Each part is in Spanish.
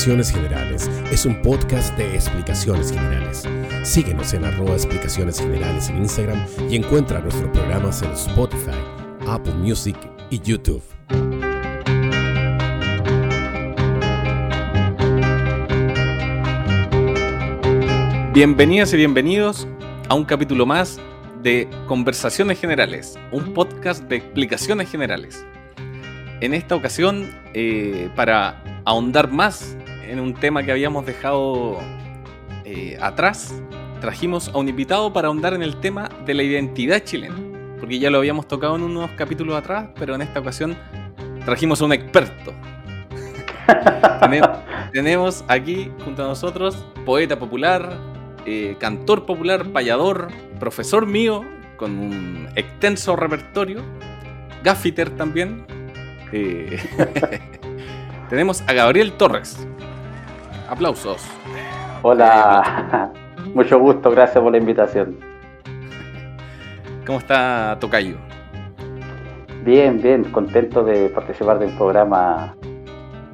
Explicaciones Generales es un podcast de explicaciones generales. Síguenos en arroba explicaciones generales en Instagram y encuentra nuestros programas en Spotify, Apple Music y YouTube. Bienvenidas y bienvenidos a un capítulo más de Conversaciones Generales, un podcast de explicaciones generales. En esta ocasión, eh, para ahondar más en un tema que habíamos dejado eh, atrás, trajimos a un invitado para ahondar en el tema de la identidad chilena. Porque ya lo habíamos tocado en unos capítulos atrás, pero en esta ocasión trajimos a un experto. tenemos, aquí junto a nosotros poeta popular, eh, cantor popular, payador, profesor mío, con un extenso repertorio, gaffiter también. Eh, tenemos a Gabriel Torres. Aplausos. Hola, mucho gusto, gracias por la invitación. ¿Cómo está Tocayo? Bien, bien, contento de participar de un programa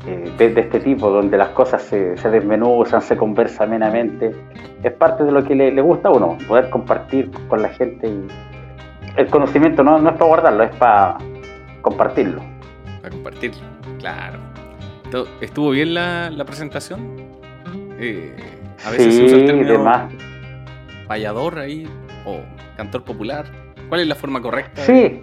eh, de, este tipo, donde las cosas se, se, desmenuzan, se conversan amenamente. Es parte de lo que le, gusta a uno, poder compartir con la gente. Y el conocimiento no, no es para guardarlo, es para compartirlo. Para compartirlo, claro. ¿Estuvo bien la, presentación? Eh, a veces sí, se usa el término payador ahí, o cantor popular. ¿Cuál es la forma correcta? Sí,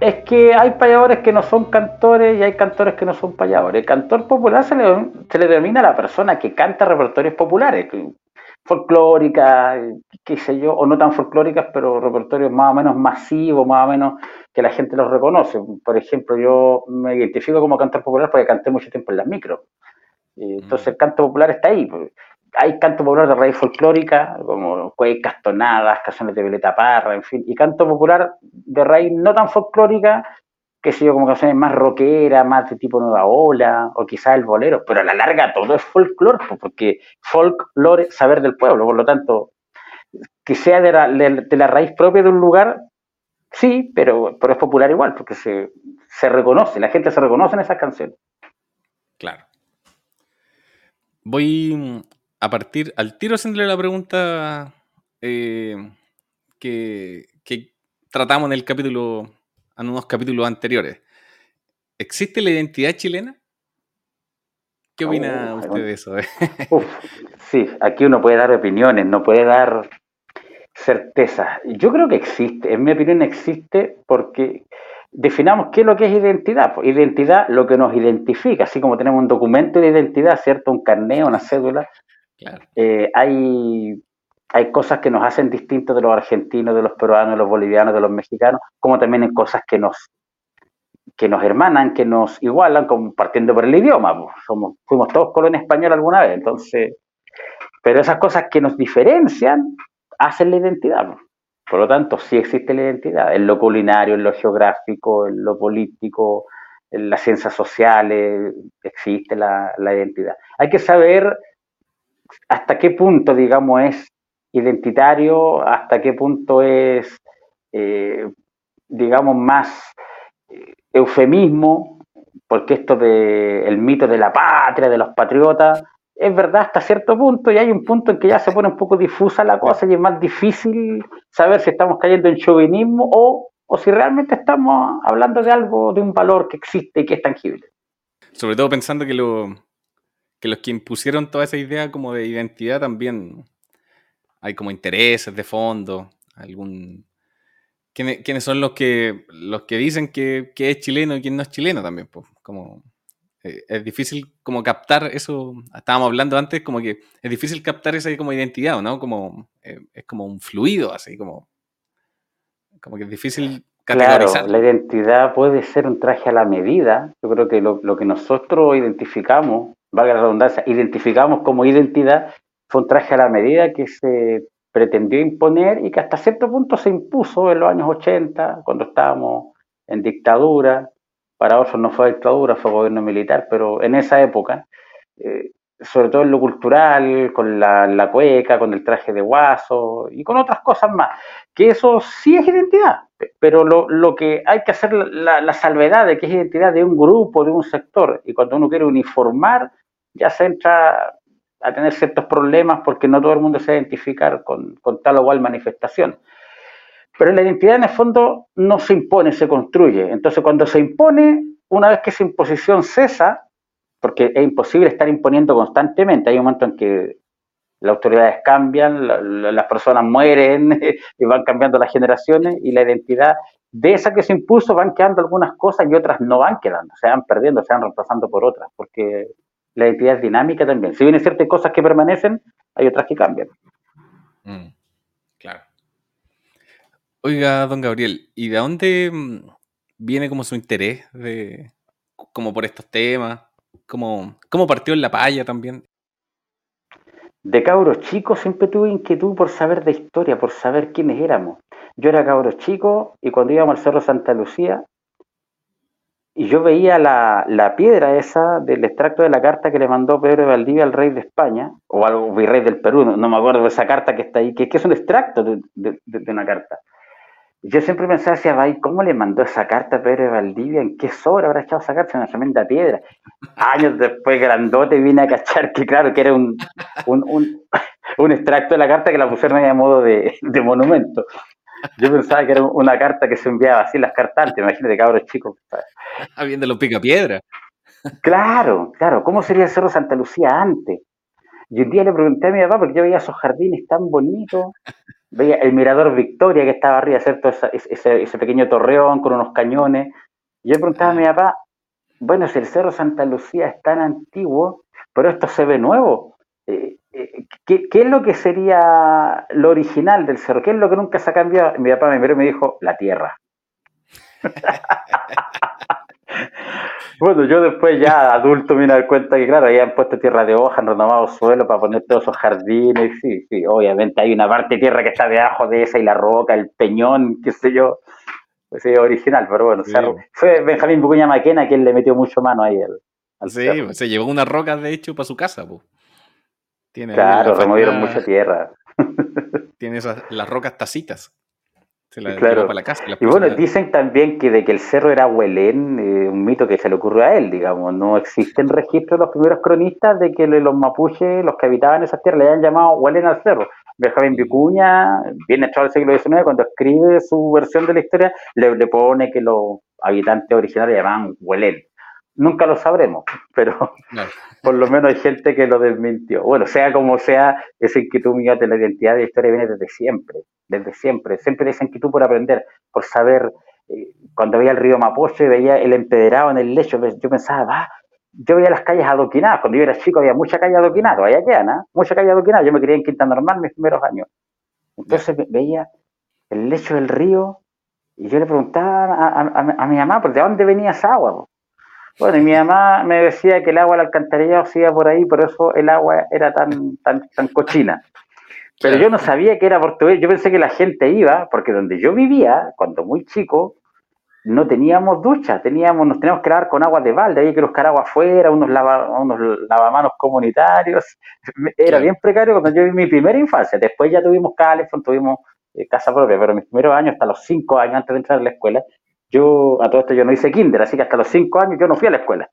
es que hay payadores que no son cantores y hay cantores que no son payadores. El cantor popular se le, se le denomina a la persona que canta repertorios populares, folclóricas, qué sé yo, o no tan folclóricas, pero repertorios más o menos masivos, más o menos que la gente los reconoce. Por ejemplo, yo me identifico como cantor popular porque canté mucho tiempo en las micros. Entonces el canto popular está ahí. Pues. Hay canto popular de raíz folclórica, como cuecas, tonadas, canciones de Violeta Parra, en fin, y canto popular de raíz no tan folclórica, que sé yo, como canciones más rockeras, más de tipo nueva ola, o quizás el bolero, pero a la larga todo es folclore, pues, porque folklore, saber del pueblo, por lo tanto, que sea de la, de la raíz propia de un lugar, Sí, pero, pero es popular igual, porque se, se reconoce, la gente se reconoce en esas canciones. Claro. Voy a partir al tiro haciéndole la pregunta eh, que, tratamos en el capítulo, en unos capítulos anteriores. ¿Existe la identidad chilena? ¿Qué opina oh, usted de eso? sí, aquí uno puede dar opiniones, no puede dar certeza. Yo creo que existe, en mi opinión existe porque definamos qué es lo que es identidad. Pues, identidad, lo que nos identifica, así como tenemos un documento de identidad, ¿cierto? Un carnet, una cédula. Eh, hay, hay cosas que nos hacen distintos de los argentinos, de los peruanos, de los bolivianos, de los mexicanos, como también hay cosas que nos que nos hermanan, que nos igualan, compartiendo por el idioma. Pues. Somos, fuimos todos colonia española alguna vez, entonces, pero esas cosas que nos diferencian hacen la identidad. Por lo tanto, sí existe la identidad, en lo culinario, en lo geográfico, en lo político, en las ciencias sociales, existe la, identidad. Hay que saber hasta qué punto, digamos, es identitario, hasta qué punto es, eh, digamos, más eh, eufemismo, porque esto de el mito de la patria, de los patriotas, es verdad hasta cierto punto y hay un punto en que ya se pone un poco difusa la cosa y es más difícil saber si estamos cayendo en chauvinismo o, o si realmente estamos hablando de algo, de un valor que existe y que es tangible. Sobre todo pensando que, lo, que los que impusieron toda esa idea como de identidad también hay como intereses de fondo, algún... ¿Quiénes, son los que, los que dicen que, que es chileno y quién no es chileno también? Pues, como eh, es difícil como captar eso, estábamos hablando antes, como que es difícil captar esa como identidad, ¿no? Como, eh, es como un fluido, así como, como que es difícil categorizar. Claro, la identidad puede ser un traje a la medida, yo creo que lo, lo que nosotros identificamos, valga la redundancia, identificamos como identidad, fue un traje a la medida que se pretendió imponer y que hasta cierto punto se impuso en los años 80, cuando estábamos en dictadura, para otros no fue dictadura, fue gobierno militar, pero en esa época, eh, sobre todo en lo cultural, con la, cueca, con el traje de guaso y con otras cosas más, que eso sí es identidad, pero lo, que hay que hacer la, salvedad de que es identidad de un grupo, de un sector, y cuando uno quiere uniformar ya se entra a tener ciertos problemas porque no todo el mundo se identifica con, con tal o cual manifestación. Pero la identidad en el fondo no se impone, se construye. Entonces cuando se impone, una vez que esa imposición cesa, porque es imposible estar imponiendo constantemente, hay un momento en que las autoridades cambian, las personas mueren y van cambiando las generaciones y la identidad de esa que se impuso van quedando algunas cosas y otras no van quedando, se van perdiendo, se van reemplazando por otras, porque la identidad es dinámica también. Si bien hay ciertas cosas que permanecen, hay otras que cambian. Mm. Oiga, don Gabriel, ¿y de dónde mm, viene como su interés de, como por estos temas? ¿Cómo, partió en la paya también? De cabros chicos siempre tuve inquietud por saber de historia, por saber quiénes éramos. Yo era cabros chico y cuando íbamos al Cerro Santa Lucía, y yo veía la, piedra esa del extracto de la carta que le mandó Pedro de Valdivia al rey de España, o al virrey del Perú, no, me acuerdo de esa carta que está ahí, que, que es un extracto de, de una carta. Yo siempre pensaba, decía, ¿cómo le mandó esa carta a Pedro de Valdivia? ¿En qué sobra habrá echado esa carta? En una tremenda piedra. Años después, grandote, vine a cachar que, claro, que era un, un, extracto de la carta que la pusieron ahí a modo de, monumento. Yo pensaba que era una carta que se enviaba así las cartas antes, imagínate, cabros chicos. Habiendo los pica piedra. Claro, claro, ¿cómo sería el Cerro Santa Lucía antes? Y un día le pregunté a mi papá, porque yo veía esos jardines tan bonitos, veía el mirador Victoria que estaba arriba, ¿cierto? Ese, pequeño torreón con unos cañones. Y yo preguntaba a mi papá, bueno, si el Cerro Santa Lucía es tan antiguo, pero esto se ve nuevo, eh, eh, ¿qué, es lo que sería lo original del cerro? ¿Qué es lo que nunca se ha cambiado? mi papá me miró y me dijo, la tierra. Bueno, yo después ya adulto me di cuenta que, claro, habían puesto tierra de hoja, han renovado suelo para poner todos esos jardines. Sí, sí, obviamente hay una parte de tierra que está debajo de esa y la roca, el peñón, qué sé yo. Pues es original, pero bueno, fue Benjamín Bucuña Maquena quien le metió mucho mano ahí al, Sí, se llevó unas rocas de hecho para su casa. Tiene claro, removieron mucha tierra. Tiene esas, las rocas tacitas claro. para la casa. Y, bueno, dicen también que de que el cerro era Huelén, eh, un mito que se le ocurrió a él, digamos. No existen registros de los primeros cronistas de que los mapuches, los que habitaban esas tierras, le hayan llamado Huelén al cerro. Benjamín Vicuña, viene entrado el siglo XIX, cuando escribe su versión de la historia, le, pone que los habitantes originarios llamaban Huelén. Nunca lo sabremos, pero por lo menos hay gente que lo desmintió. Bueno, sea como sea, esa inquietud mía de la identidad de la historia viene desde siempre desde siempre. Siempre esa inquietud por aprender, por saber. Eh, cuando veía el río Mapoche, veía el empedrado en el lecho, yo pensaba, va, yo veía las calles adoquinadas. Cuando yo era chico había mucha calle adoquinada, todavía quedan, ¿eh? mucha calle adoquinada. Yo me quería en Quinta Normal mis primeros años. Entonces veía el lecho del río y yo le preguntaba a, mi mamá, ¿de dónde venía esa agua? Bueno, y mi mamá me decía que el agua del alcantarillado se iba por ahí, por eso el agua era tan, tan, tan cochina. Pero yo no sabía que era portugués, yo pensé que la gente iba, porque donde yo vivía, cuando muy chico, no teníamos ducha, teníamos, nos teníamos que lavar con agua de balde, había que buscar agua afuera, unos, unos lavamanos comunitarios, era bien precario cuando yo vi mi primera infancia, después ya tuvimos Calefón, tuvimos eh, casa propia, pero mis primeros años, hasta los cinco años antes de entrar a la escuela, yo, a todo esto yo no hice kinder, así que hasta los cinco años yo no fui a la escuela.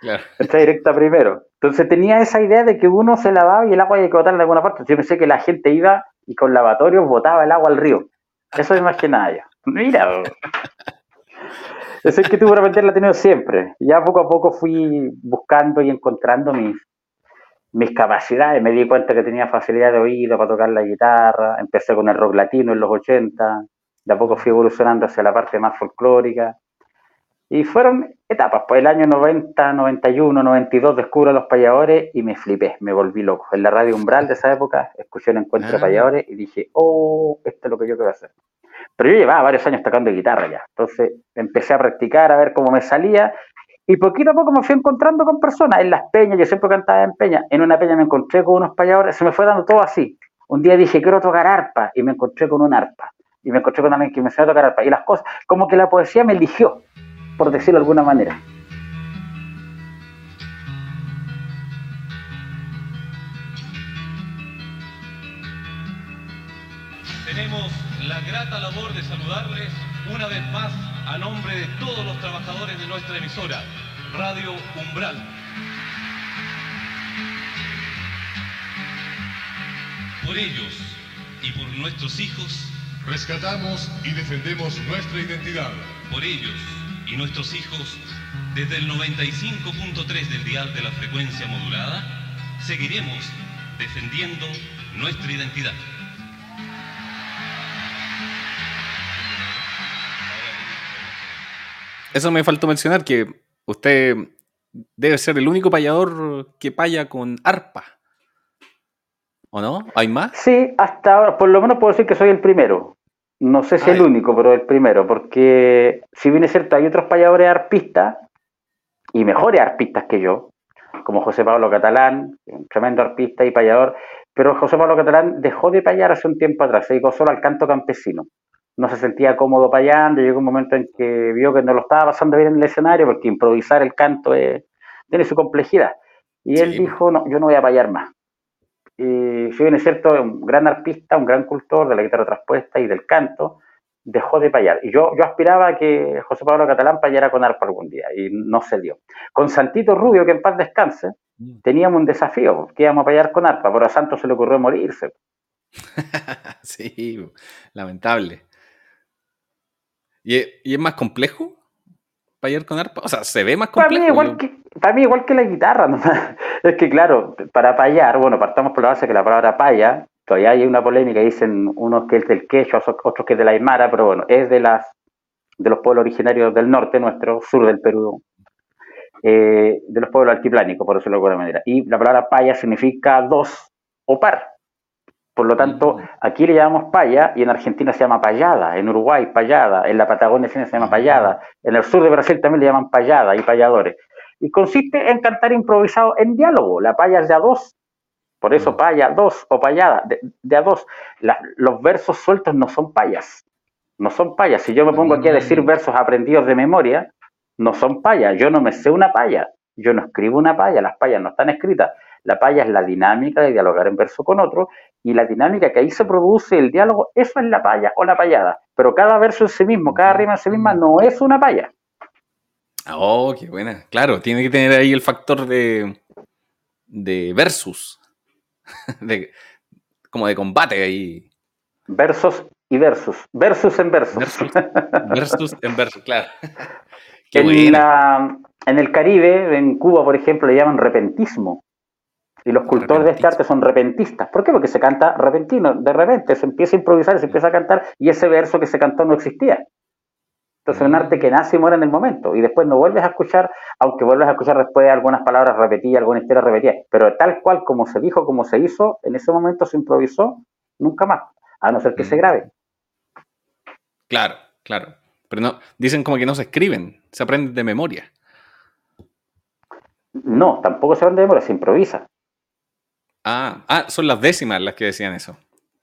Claro. Directa primero. Entonces tenía esa idea de que uno se lavaba y el agua había que botarla de alguna parte. Yo pensé que la gente iba y con lavatorios botaba el agua al río. Eso es más que nada yo. Mira. Eso es que tuve repente la he tenido siempre. Ya poco a poco fui buscando y encontrando mis, mis capacidades. Me di cuenta que tenía facilidad de oído para tocar la guitarra. Empecé con el rock latino en los 80. De a poco fui evolucionando hacia la parte más folclórica. Y fueron etapas, pues el año 90, 91, 92 descubro a los payadores y me flipé, me volví loco. En la radio Umbral de esa época escuché un encuentro de ah. payadores y dije, oh, esto es lo que yo quiero hacer. Pero yo llevaba varios años tocando guitarra ya, entonces empecé a practicar, a ver cómo me salía y poquito a poco me fui encontrando con personas en las peñas, yo siempre cantaba en peñas, en una peña me encontré con unos payadores, se me fue dando todo así. Un día dije, quiero tocar arpa y me encontré con un arpa y me encontré con alguien que me enseñó a tocar arpa. Y las cosas, como que la poesía me eligió, por decirlo de alguna manera. Tenemos la grata labor de saludarles una vez más a nombre de todos los trabajadores de nuestra emisora, Radio Umbral. Por ellos y por nuestros hijos, Rescatamos y defendemos nuestra identidad. por ellos y nuestros hijos, desde el 95.3 del dial de la frecuencia modulada, seguiremos defendiendo nuestra identidad. Eso me faltó mencionar, que usted debe ser el único payador que paya con arpa. ¿O no? ¿Hay más? Sí, hasta ahora, por lo menos puedo decir que soy el primero. No sé si Ah, el único, pero el primero, porque si bien es cierto, hay otros payadores arpistas y mejores arpistas que yo, como José Pablo Catalán, un tremendo arpista y payador, pero José Pablo Catalán dejó de payar hace un tiempo atrás, se dedicó solo al canto campesino. No se sentía cómodo payando, llegó un momento en que vio que no lo estaba pasando bien en el escenario, porque improvisar el canto es- tiene su complejidad. Y él Sí. dijo, no, yo no voy a payar más. Y si bien es cierto, un gran arpista, un gran cultor de la guitarra traspuesta y del canto, dejó de payar. Y yo, yo aspiraba a que José Pablo Catalán payara con arpa algún día, y no se dio. Con Santito Rubio, que en paz descanse, teníamos un desafío, que íbamos a payar con arpa, pero a Santos se le ocurrió morirse. sí, lamentable. ¿Y es, y es más complejo payar con arpa? O sea, ¿se ve más Para complejo? mí, igual Yo- que, para mí igual que la guitarra, nomás. es que claro, para payar, bueno, partamos por la base que la palabra paya, todavía hay una polémica, dicen unos que es del quechua, otros que es de la aymara, pero bueno, es de las de los pueblos originarios del norte nuestro, sur del Perú, eh, de los pueblos altiplánicos, por decirlo de alguna manera. Y la palabra paya significa dos o par. Por lo tanto, Mm. aquí le llamamos paya y en Argentina se llama payada, en Uruguay payada, en la Patagonia se llama payada, en el sur de Brasil también le llaman payada y payadores. Y consiste en cantar improvisado en diálogo. La paya es de a dos, por eso paya dos o payada, de, de a dos. La- los versos sueltos no son payas, no son payas. Si yo me pongo aquí a decir Mm. versos aprendidos de memoria, no son payas. Yo no me sé una paya, yo no escribo una paya, las payas no están escritas. La paya es la dinámica de dialogar en verso con otro y la dinámica que ahí se produce el diálogo, eso es la paya o la payada. Pero cada verso en sí mismo, cada rima en sí misma no es una paya. Oh, qué buena. Claro, tiene que tener ahí el factor de, de versus. De, como de combate ahí. Versos y versus, versus en. Versus, versus en versus, claro. Qué en, la- en el Caribe, en Cuba, por ejemplo, le llaman repentismo. Y los cultores de este arte son repentistas. ¿Por qué? Porque se canta repentino. De repente se empieza a improvisar, se empieza a cantar y ese verso que se cantó no existía. Entonces es un arte que nace y muere en el momento. Y después no vuelves a escuchar, aunque vuelves a escuchar después algunas palabras repetidas, alguna historia repetida. Pero tal cual como se dijo, como se hizo, en ese momento se improvisó, nunca más. A no ser que se grabe. Claro, claro. Pero no, dicen como que no se escriben, se aprenden de memoria. No, tampoco se van de memoria, se improvisa. Ah, ah, son las décimas las que decían eso.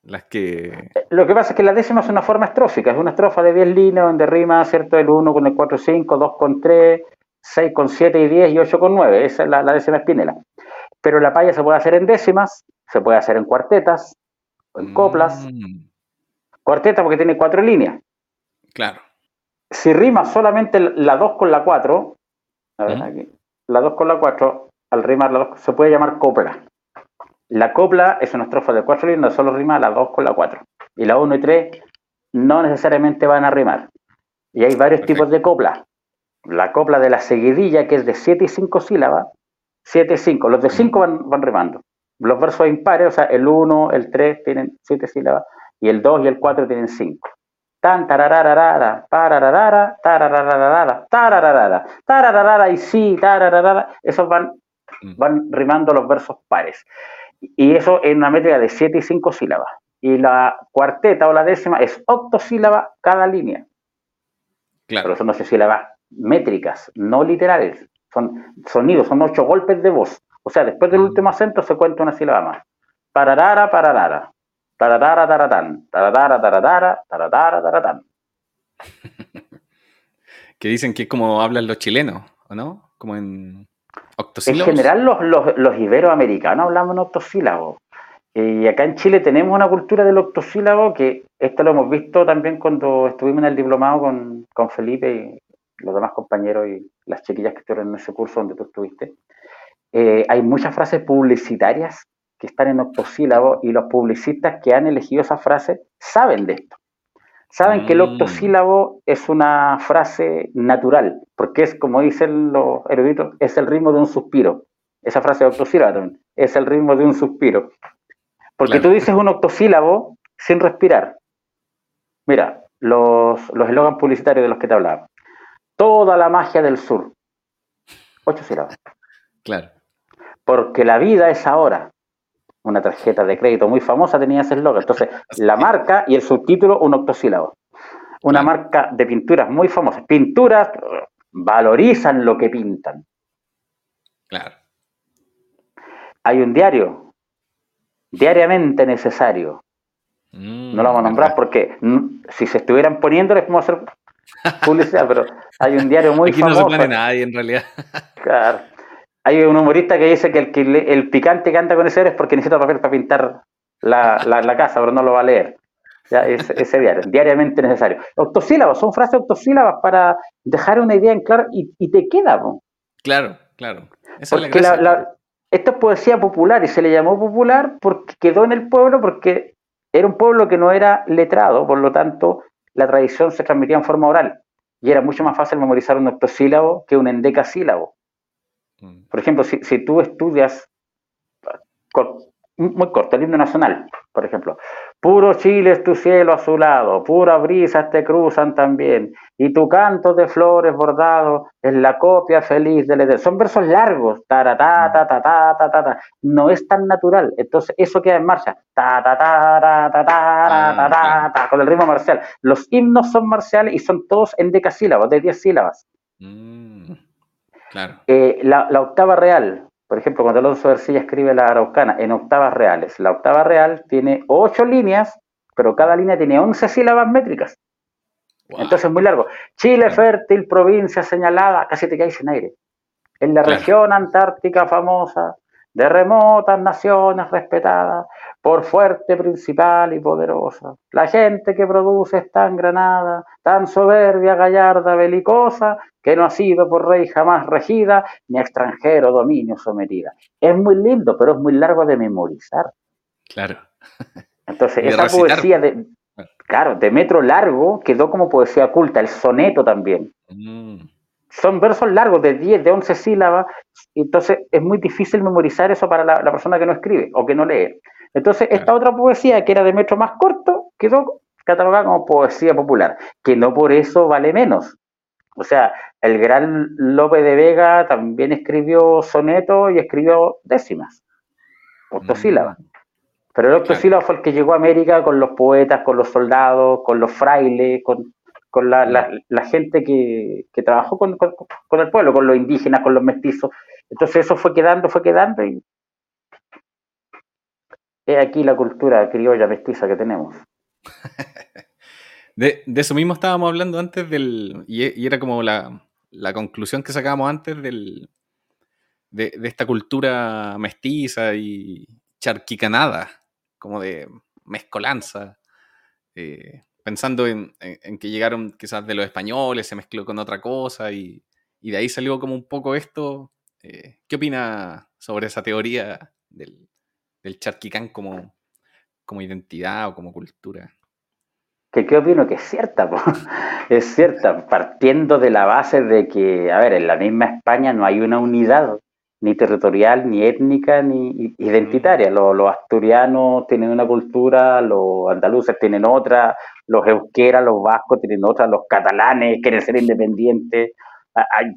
Las que. Lo que pasa es que la décima es una forma estrófica, es una estrofa de 10 líneas donde rima, ¿cierto? El 1 con el 4, 5, 2 con 3, 6 con 7 y 10 y 8 con 9. Esa es la, la décima espinela. Pero la paya se puede hacer en décimas, se puede hacer en cuartetas, o en coplas. Mm, Cuarteta porque tiene cuatro líneas. claro. Si rima solamente la 2 con la 4, a ver ¿Mm? aquí, la 2 con la 4, al rimar la 2 se puede llamar copla. La copla es una estrofa de cuatro líneas, solo rima la 2 con la 4. Y la 1 y 3 no necesariamente van a rimar. Y hay varios Perfecto. tipos de copla. La copla de la seguidilla, que es de 7 y 5 sílabas, 7 y 5. Los de 5 van, van rimando. Los versos impares, o sea, el 1, el 3 tienen 7 sílabas, y el 2 y el 4 tienen 5. Tan tarararara, parararara, tarararara, tarararara, tarararara y sí, tarararara, esos van, van rimando los versos pares. Y eso en una métrica de 7 y 5 sílabas. Y la cuarteta o la décima es octosílaba cada línea. Pero Claro. son 8 sílabas métricas, no literales. Son sonidos, son 8 golpes de voz. O sea, después del Mm. último acento se cuenta una sílaba más. Pararara, pararara. Tararara, taratán. Tararara, taratara. Taratara, taratán. Que dicen que es como hablan los chilenos, ¿o no? Como en En octosílabos. general, los, los, los iberoamericanos hablamos en octosílabos. Y acá en Chile tenemos una cultura del octosílabo que esto lo hemos visto también cuando estuvimos en el diplomado con, con Felipe y los demás compañeros y las chiquillas que estuvieron en ese curso donde tú estuviste. Eh, hay muchas frases publicitarias que están en octosílabo y los publicistas que han elegido esa frase saben de esto. Saben que el Mm. octosílabo es una frase natural, porque es, como dicen los eruditos, es el ritmo de un suspiro. Esa frase de octosílabo también, es el ritmo de un suspiro. Porque Claro. tú dices un octosílabo sin respirar. Mira, los los eslogan publicitarios de los que te hablaba. Toda la magia del sur. Ocho sílabas. Claro. Porque la vida es ahora. Una tarjeta de crédito muy famosa tenía ese eslogan. Entonces, la marca y el subtítulo, un octosílabo. Una marca de pinturas muy famosa. Pinturas valorizan lo que pintan. Claro. Hay un diario, diariamente necesario. Mm, No lo vamos a nombrar porque si se estuvieran poniendo les podemos hacer publicidad, pero hay un diario muy Aquí no famoso. se pone nadie en realidad. Claro. Hay un humorista que dice que el, que el picante que anda con ese diario es porque necesita papel para pintar la, la- la casa, pero no lo va a leer. Ya, ese, ese diario, diariamente necesario. Octosílabos, son frases octosílabas para dejar una idea en claro y, y te queda. po. Claro, claro. Esa es la Porque la- esto es poesía popular y se le llamó popular porque quedó en el pueblo porque era un pueblo que no era letrado, por lo tanto la tradición se transmitía en forma oral y era mucho más fácil memorizar un octosílabo que un endecasílabo. Mm, Por ejemplo, si, si tú estudias cor- muy corto el himno nacional, por ejemplo, puro Chile es tu cielo azulado, puras brisas te cruzan también, y tu canto de flores bordado es la copia feliz del Edén. Son versos largos, ta ta ta ta ta ta ta no es tan natural, entonces eso queda en marcha, ta ta ta ta ta ta ta, ta, ta, con el ritmo marcial. Los himnos son marciales y son todos en decasílabos, de 10 sílabas. mm, claro. Eh, la, la octava real, por ejemplo, cuando Alonso Ercilla escribe la araucana en octavas reales, la octava real tiene ocho líneas, pero cada línea tiene 11 sílabas métricas. Wow. Entonces es muy largo. Chile Claro. fértil, provincia señalada, casi te caes en aire. En la Claro. región antártica famosa, de remotas naciones respetadas, por fuerte, principal y poderosa. La gente que produce es tan granada, tan soberbia, gallarda, belicosa, que no ha sido por rey jamás regida, ni a extranjero dominio sometida. Es muy lindo, pero es muy largo de memorizar. Claro. Entonces, esa recitar. poesía de, claro, de metro largo quedó como poesía culta, el soneto también. Mm, Son versos largos de 10, de 11 sílabas, y entonces es muy difícil memorizar eso para la, la persona que no escribe o que no lee. Entonces, esta otra poesía que era de metro más corto quedó catalogada como poesía popular, que no por eso vale menos. O sea, el gran Lope de Vega también escribió soneto y escribió décimas, octosílabas. Pero el octosílabo fue el que llegó a América con los poetas, con los soldados, con los frailes, con, con la, la- la gente que, que trabajó con, con- con el pueblo, con los indígenas, con los mestizos. Entonces eso fue quedando, fue quedando y es aquí la cultura criolla mestiza que tenemos. De, de eso mismo estábamos hablando antes del. Y, y era como la, la conclusión que sacábamos antes del, de, de esta cultura mestiza y charquicanada, como de mezcolanza. eh, pensando en, en- que llegaron quizás de los españoles, se mezcló con otra cosa y, y de ahí salió como un poco esto. eh, ¿Qué opina sobre esa teoría del, del charquicán como, como identidad o como cultura? que qué opino que es cierta, es cierta, partiendo de la base de que, a ver, en la misma España no hay una unidad ni territorial, ni étnica, ni identitaria. Los, los asturianos tienen una cultura, los andaluces tienen otra, los euqueras, los vascos tienen otra, los catalanes quieren ser independientes. Hay-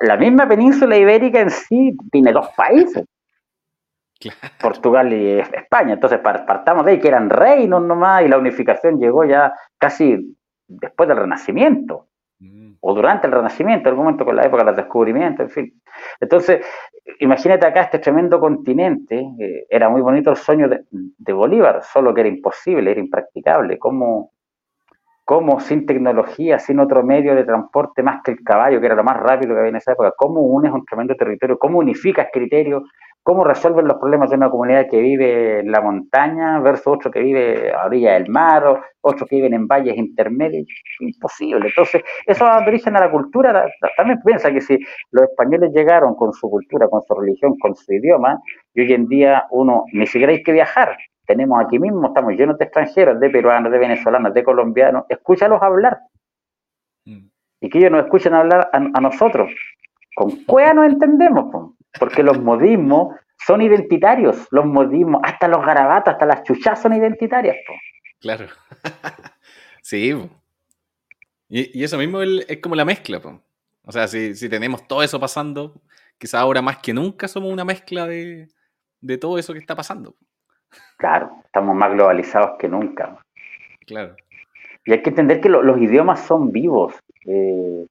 la misma península ibérica en sí tiene dos países. Claro. Portugal y España. Entonces par- partamos de ahí, que eran reinos nomás, y la unificación llegó ya casi después del Renacimiento, Mm, o durante el Renacimiento, en algún momento con la época de los descubrimientos, en fin. Entonces, imagínate acá este tremendo continente, eh, era muy bonito el sueño de, Bolívar, solo que era imposible, era impracticable. ¿Cómo, cómo sin tecnología, sin otro medio de transporte más que el caballo, que era lo más rápido que había en esa época, cómo unes un tremendo territorio, cómo unificas criterios, cómo resuelven los problemas de una comunidad que vive en la montaña versus otro que vive a orilla del mar, o otros que viven en valles intermedios, imposible. Entonces, eso da origen a la cultura. También piensa que si los españoles llegaron con su cultura, con su religión, con su idioma, Y hoy en día uno ni siquiera hay que viajar. Tenemos aquí mismo, estamos llenos de extranjeros, de peruanos, de venezolanos, de colombianos. Escúchalos hablar. Mm. Y que ellos nos escuchen hablar a, nosotros. Con cuea nos entendemos, porque los modismos son identitarios. Los modismos, hasta los garabatos, hasta las chuchas son identitarias. Claro. sí. Y, eso mismo es como la mezcla. O sea, si, tenemos todo eso pasando, quizás ahora más que nunca somos una mezcla de, todo eso que está pasando. Claro, estamos más globalizados que nunca. Claro. Y hay que entender que los idiomas son vivos. Eh,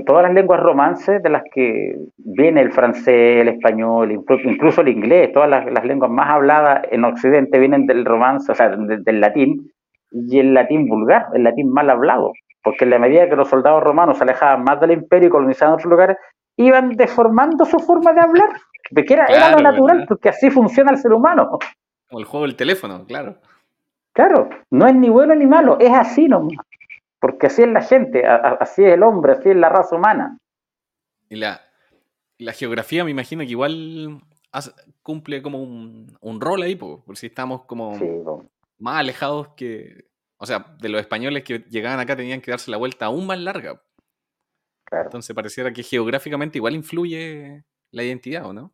todas las lenguas romances de las que viene el francés, el español, incluso el inglés, todas las, lenguas más habladas en Occidente vienen del romance, o sea, del latín, y el latín vulgar, el latín mal hablado porque en la medida que los soldados romanos se alejaban más del imperio y colonizaban otros lugares, iban deformando su forma de hablar, porque era, lo natural, porque así funciona el ser humano. Como el juego del teléfono, claro. Claro, no es ni bueno ni malo, es así nomás, porque así es la gente, así es el hombre, así es la raza humana. Y la, la geografía me imagino que igual cumple como un, rol ahí, por si estamos como más alejados que, o sea, de los españoles que llegaban acá tenían que darse la vuelta aún más larga. Entonces pareciera que geográficamente igual influye la identidad, ¿o no?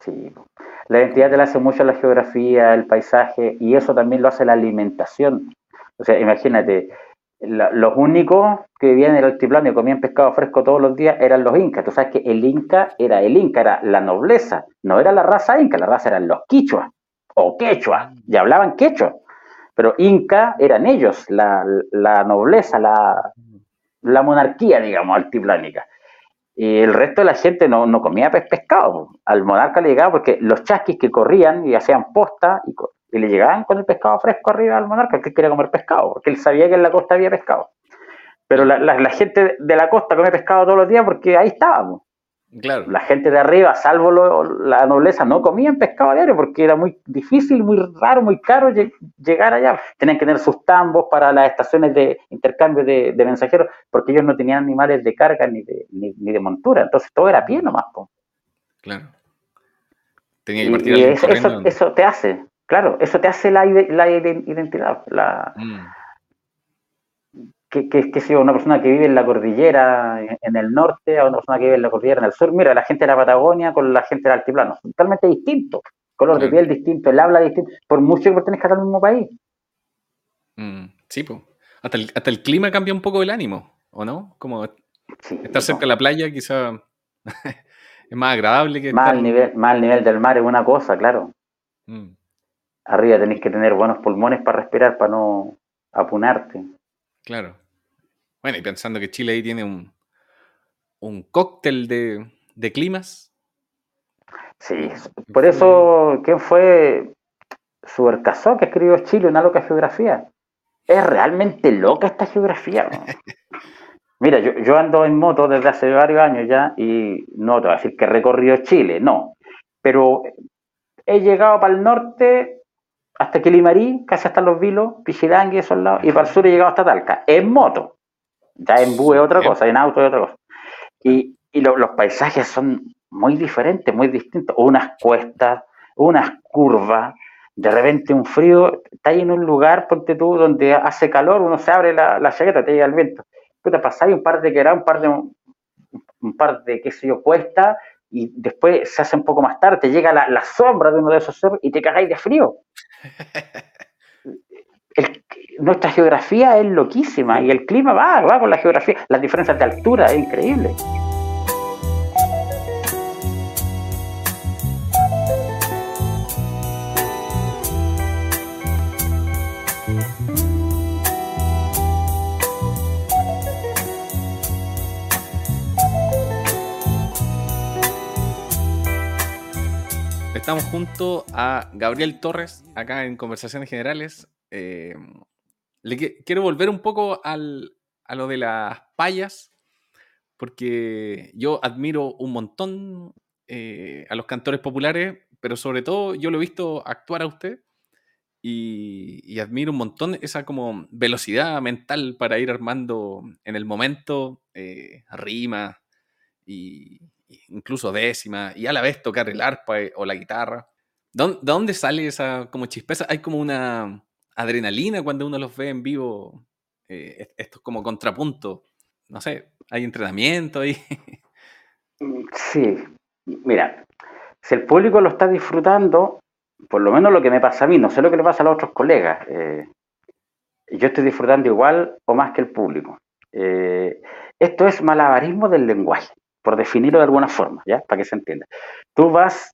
Sí, la identidad te la hace mucho la geografía, el paisaje, y eso también lo hace la alimentación. O sea, imagínate, los únicos que vivían en el altiplano y comían pescado fresco todos los días eran los incas. Tú sabes que el inca era el inca, era la nobleza, no era la raza inca, la raza eran los quichuas o quechua, y hablaban quechua. Pero Inca eran ellos, la, nobleza, la, monarquía, digamos, altiplánica. Y el resto de la gente no, comía pescado. Al monarca le llegaba porque los chasquis que corrían y hacían posta y, le llegaban con el pescado fresco arriba al monarca, que quería comer pescado, porque él sabía que en la costa había pescado. Pero la, la gente de la costa come pescado todos los días porque ahí estábamos. La gente de arriba, salvo la nobleza, no comían pescado diario porque era muy difícil, muy raro, muy caro llegar allá. Tenían que tener sus tambos para las estaciones de intercambio de, mensajeros porque ellos no tenían animales de carga ni de, ni, de montura. Entonces todo era pie nomás. Claro. Tenía que partir y, eso, te hace, claro, eso te hace la, identidad. La, mm que, que, que una persona que vive en la cordillera en, el norte a una persona que vive en la cordillera en el sur. Mira, la gente de la Patagonia con la gente del altiplano, totalmente distinto. Color de piel distinto, el habla distinto, por mucho que pertenezca al mismo país. Mm, sí, pues. Hasta el, hasta el clima cambia un poco el ánimo, ¿o no? Como estar cerca de la playa quizá es más agradable que... Más, nivel, más nivel del mar es una cosa, claro. Mm. Arriba tenéis que tener buenos pulmones para respirar, para no apunarte. Claro. Bueno, y pensando que Chile ahí tiene un, un cóctel de, climas. Sí, por eso, ¿quién fue Subercasó que escribió Chile, una loca geografía? Es realmente loca esta geografía. Mira, yo, yo, ando en moto desde hace varios años ya y no te voy a decir que he recorrido Chile, no. Pero he llegado para el norte hasta Quilimarí, casi hasta Los Vilos, Pichidangui, esos lados, y para el sur he llegado hasta Talca, en moto. Ya en bus es otra cosa, en auto es otra cosa. Y, y los paisajes son muy diferentes, muy distintos. Unas cuestas, unas curvas, de repente un frío, está ahí en un lugar, ponte tú, donde hace calor, uno se abre la, la chaqueta, te llega el viento. ¿Qué te pasa? Hay un par de que un par de, un par de, qué sé yo, cuesta, y después se hace un poco más tarde, te llega la, la sombra de uno de esos cerros y te cagáis de frío. Nuestra geografía es loquísima y el clima va, va con la geografía. Las diferencias de altura es increíble. Estamos junto a Gabriel Torres, acá en Conversaciones Generales. Eh, le quiero volver un poco a lo de las payas, porque yo admiro un montón eh, a los cantores populares, pero sobre todo yo lo he visto actuar a usted y, admiro un montón esa como velocidad mental para ir armando en el momento eh, rima y, incluso décima, y a la vez tocar el arpa eh, o la guitarra. ¿De dónde sale esa como chispeza? Hay como una adrenalina cuando uno los ve en vivo, eh, esto es como contrapunto. No sé, hay entrenamiento ahí. Sí, mira, si el público lo está disfrutando, por lo menos lo que me pasa a mí, no sé lo que le pasa a los otros colegas, eh, yo estoy disfrutando igual o más que el público. Eh, esto es malabarismo del lenguaje, por definirlo de alguna forma, ¿ya? Para que se entienda. Tú vas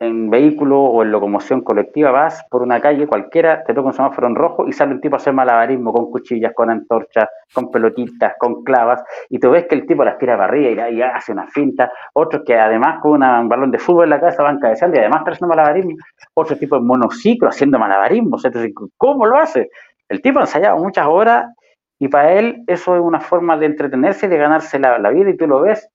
en vehículo o en locomoción colectiva, vas por una calle cualquiera, te toca un semáforo en rojo y sale un tipo a hacer malabarismo con cuchillas, con antorchas, con pelotitas, con clavas, y tú ves que el tipo las tira para arriba y, hace una finta, otros que además con un balón de fútbol en la cabeza van cabeceando y además haciendo malabarismo, otro tipo en monociclo haciendo malabarismo, entonces, ¿cómo lo hace? El tipo ha ensayado muchas horas y para él eso es una forma de entretenerse y de ganarse la, vida y tú lo ves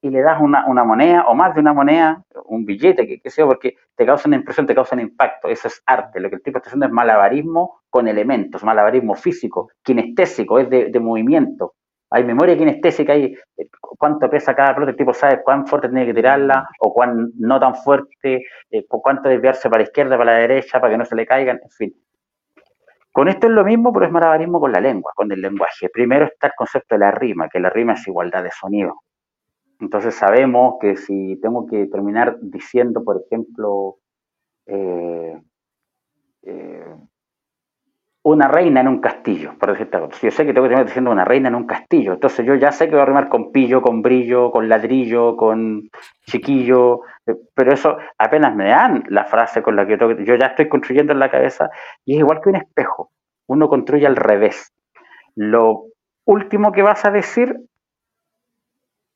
y le das una, moneda o más de una moneda, un billete, que, sea, porque te causa una impresión, te causa un impacto. Eso es arte. Lo que el tipo está haciendo es malabarismo con elementos, malabarismo físico, kinestésico, es de, movimiento. Hay memoria kinestésica, hay eh, cuánto pesa cada pelota, el tipo sabe cuán fuerte tiene que tirarla o cuán no tan fuerte, eh, cuánto desviarse para la izquierda, para la derecha, para que no se le caigan, en fin. Con esto es lo mismo, pero es malabarismo con la lengua, con el lenguaje. Primero está el concepto de la rima, que la rima es igualdad de sonido. Entonces sabemos que si tengo que terminar diciendo, por ejemplo, eh, eh, una reina en un castillo, por decirte algo. Yo sé que tengo que terminar diciendo una reina en un castillo. Entonces yo ya sé que voy a rimar con pillo, con brillo, con ladrillo, con chiquillo, eh, pero eso apenas me dan la frase con la que yo, yo ya estoy construyendo en la cabeza y es igual que un espejo. Uno construye al revés. Lo último que vas a decir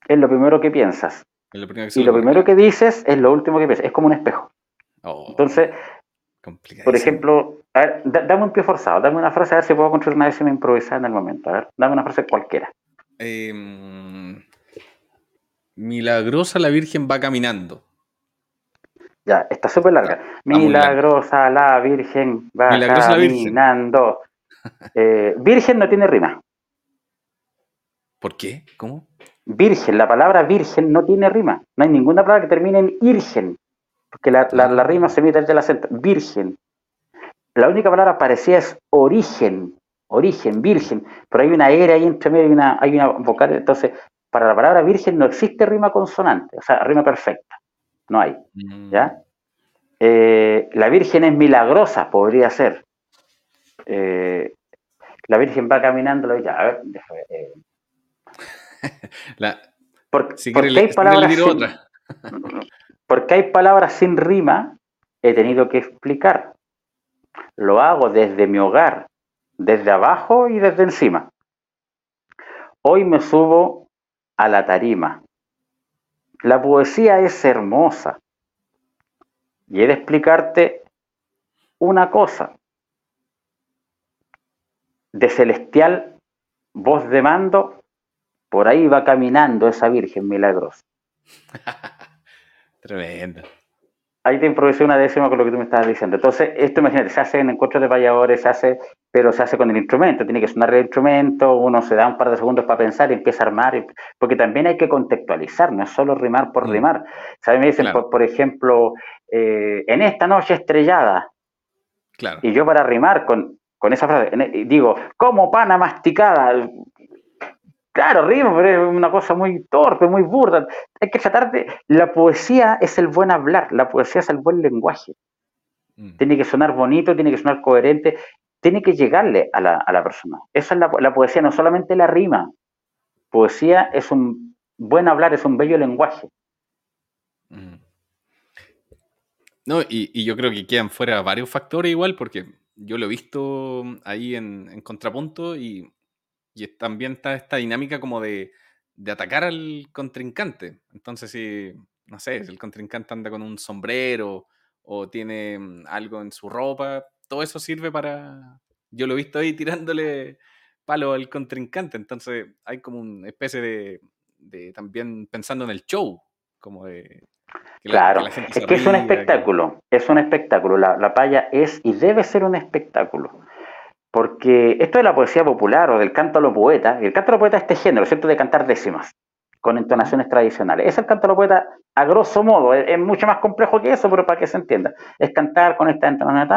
es lo primero que piensas. y lo primero que dices es lo último que piensas. Es como un espejo. Oh, Entonces, por ejemplo, a ver, dame un pie forzado, dame una frase a ver si puedo construir una décima improvisada en el momento. A ver, dame una frase cualquiera. Em, milagrosa la Virgen va caminando. Ya, está súper larga. Milagrosa la Virgen va caminando. Eh, virgen. no tiene rima. ¿Por qué? ¿Cómo? Virgen, la palabra virgen no tiene rima. No hay ninguna palabra que termine en irgen, porque la, la, rima se emite desde el acento. Virgen. La única palabra parecida es origen, origen, virgen, pero hay una era ahí entre medio, hay una, hay una vocal, entonces para la palabra virgen no existe rima consonante, o sea, rima perfecta, no hay, mm. ¿ya? Eh, la virgen es milagrosa, podría ser. Eh, la virgen va caminando, ya, a ver, eh. porque, hay palabras sin, porque hay palabras sin rima, he tenido que explicar. Lo hago desde mi hogar, desde abajo y desde encima. Hoy me subo a la tarima. La poesía es hermosa. Y he de explicarte una cosa. De celestial voz de mando, por ahí va caminando esa Virgen milagrosa. Tremendo ahí te improvisé una décima con lo que tú me estabas diciendo. Entonces, esto imagínate, se hace en encuentros de valladores, se hace, pero se hace con el instrumento, tiene que sonar el instrumento, uno se da un par de segundos para pensar y empieza a armar, porque también hay que contextualizar, no es solo rimar por mm. rimar. ¿Sabes? Me dicen, por, ejemplo, eh, en esta noche estrellada, claro. y yo para rimar con, con esa frase, digo, como pana masticada, Claro, rima, pero es una cosa muy torpe, muy burda. Hay que tratar de... La poesía es el buen hablar, la poesía es el buen lenguaje. Mm. Tiene que sonar bonito, tiene que sonar coherente, tiene que llegarle a la, persona. Esa es la, poesía, no solamente la rima. Poesía es un buen hablar, es un bello lenguaje. Mm. No, y, yo creo que quedan fuera varios factores igual, porque yo lo he visto ahí en contrapunto y y también está esta dinámica como de, atacar al contrincante. Entonces, si, no sé, si el contrincante anda con un sombrero o tiene mm, algo en su ropa, todo eso sirve para... Yo lo he visto ahí tirándole palo al contrincante, entonces hay como una especie de, también pensando en el show, como de... claro, es que es un espectáculo, es un espectáculo, la, la paya es y debe ser un espectáculo. Porque esto de la poesía popular o del canto a los poetas, el canto a los poetas es este género, ¿cierto? De cantar décimas. con entonaciones tradicionales. Es el canto de los poetas a grosso modo, es, mucho más complejo que eso, pero para que se entienda. Es cantar con estas entonaciones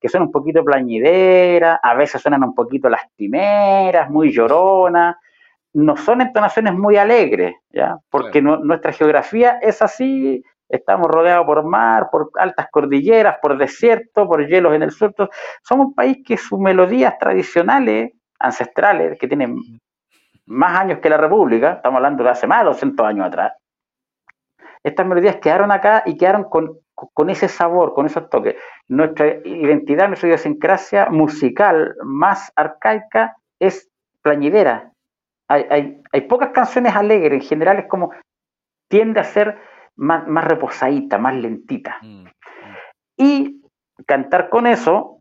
que son un poquito plañideras, a veces suenan un poquito lastimeras, muy lloronas. No son entonaciones muy alegres, ¿ya? Porque nuestra geografía es así, estamos rodeados por mar, por altas cordilleras, por desierto, por hielos en el sur. Somos un país que sus melodías tradicionales, ancestrales, que tienen más años que la República, estamos hablando de hace más de 200 años atrás, estas melodías quedaron acá y quedaron con, ese sabor, con esos toques. Nuestra identidad, nuestra idiosincrasia musical más arcaica es plañidera. Hay, pocas canciones alegres, en general es como tiende a ser más, más reposadita, más lentita. Mm, mm. Y cantar con eso,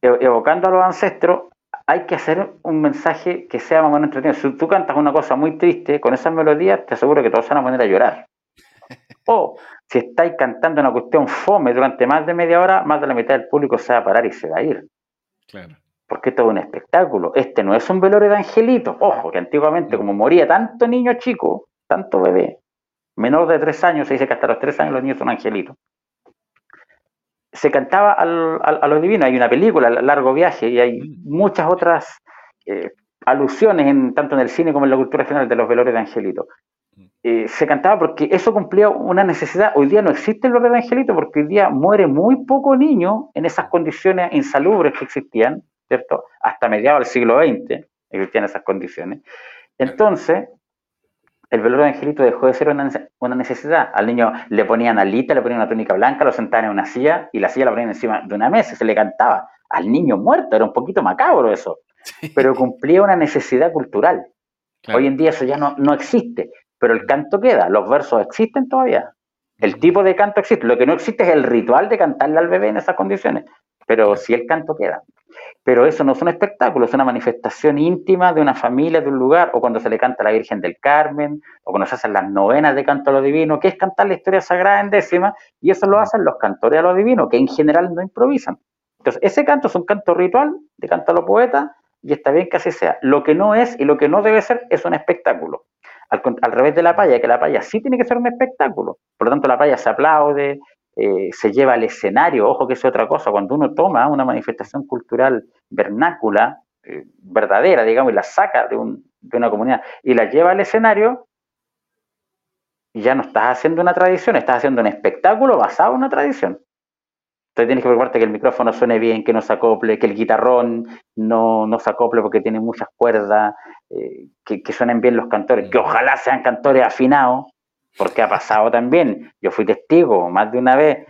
evocando a los ancestros, hay que hacer un mensaje que sea más o menos entretenido. Si tú cantas una cosa muy triste con esas melodías, te aseguro que todos van a poner a llorar. O si estáis cantando una cuestión fome durante más de media hora, más de la mitad del público se va a parar y se va a ir. Claro. Porque esto es un espectáculo. Este no es un velorio de angelito. Ojo, que antiguamente, como moría tanto niño chico, tanto bebé, menor de tres años, se dice que hasta los tres años los niños son angelitos se cantaba al, a lo divino. Hay una película, Largo Viaje, y hay mm. muchas otras eh, alusiones, en, tanto en el cine como en la cultura general, de los velores de Angelito. Mm. Eh, se cantaba porque eso cumplía una necesidad. Hoy día no existe el velorio de Angelito porque hoy día muere muy poco niño en esas condiciones insalubres que existían, ¿cierto? Hasta mediados del siglo XX existían esas condiciones. Entonces, el velorio de Angelito dejó de ser una, necesidad. Al niño le ponían alita, le ponían una túnica blanca, lo sentaban en una silla y la silla la ponían encima de una mesa, se le cantaba. Al niño muerto, era un poquito macabro eso, pero cumplía una necesidad cultural. Hoy en día eso ya no, no existe, pero el canto queda, los versos existen todavía. El tipo de canto existe, lo que no existe es el ritual de cantarle al bebé en esas condiciones, pero sí el canto queda. Pero eso no es un espectáculo, es una manifestación íntima de una familia, de un lugar, o cuando se le canta a la Virgen del Carmen, o cuando se hacen las novenas de canto a lo divino, que es cantar la historia sagrada en décima, y eso lo hacen los cantores a lo divino, que en general no improvisan. Entonces, ese canto es un canto ritual de canto a lo poeta, y está bien que así sea. Lo que no es y lo que no debe ser es un espectáculo. Al, al revés de la paya, que la paya sí tiene que ser un espectáculo. Por lo tanto, la paya se aplaude, eh, se lleva al escenario, ojo que es otra cosa, cuando uno toma una manifestación cultural vernácula, eh, verdadera, digamos, y la saca de, una comunidad y la lleva al escenario, ya no estás haciendo una tradición, estás haciendo un espectáculo basado en una tradición. Entonces tienes que preocuparte que el micrófono suene bien, que no se acople, que el guitarrón no, no se acople porque tiene muchas cuerdas, eh, que, que, suenen bien los cantores, que ojalá sean cantores afinados, porque ha pasado también. Yo fui testigo más de una vez,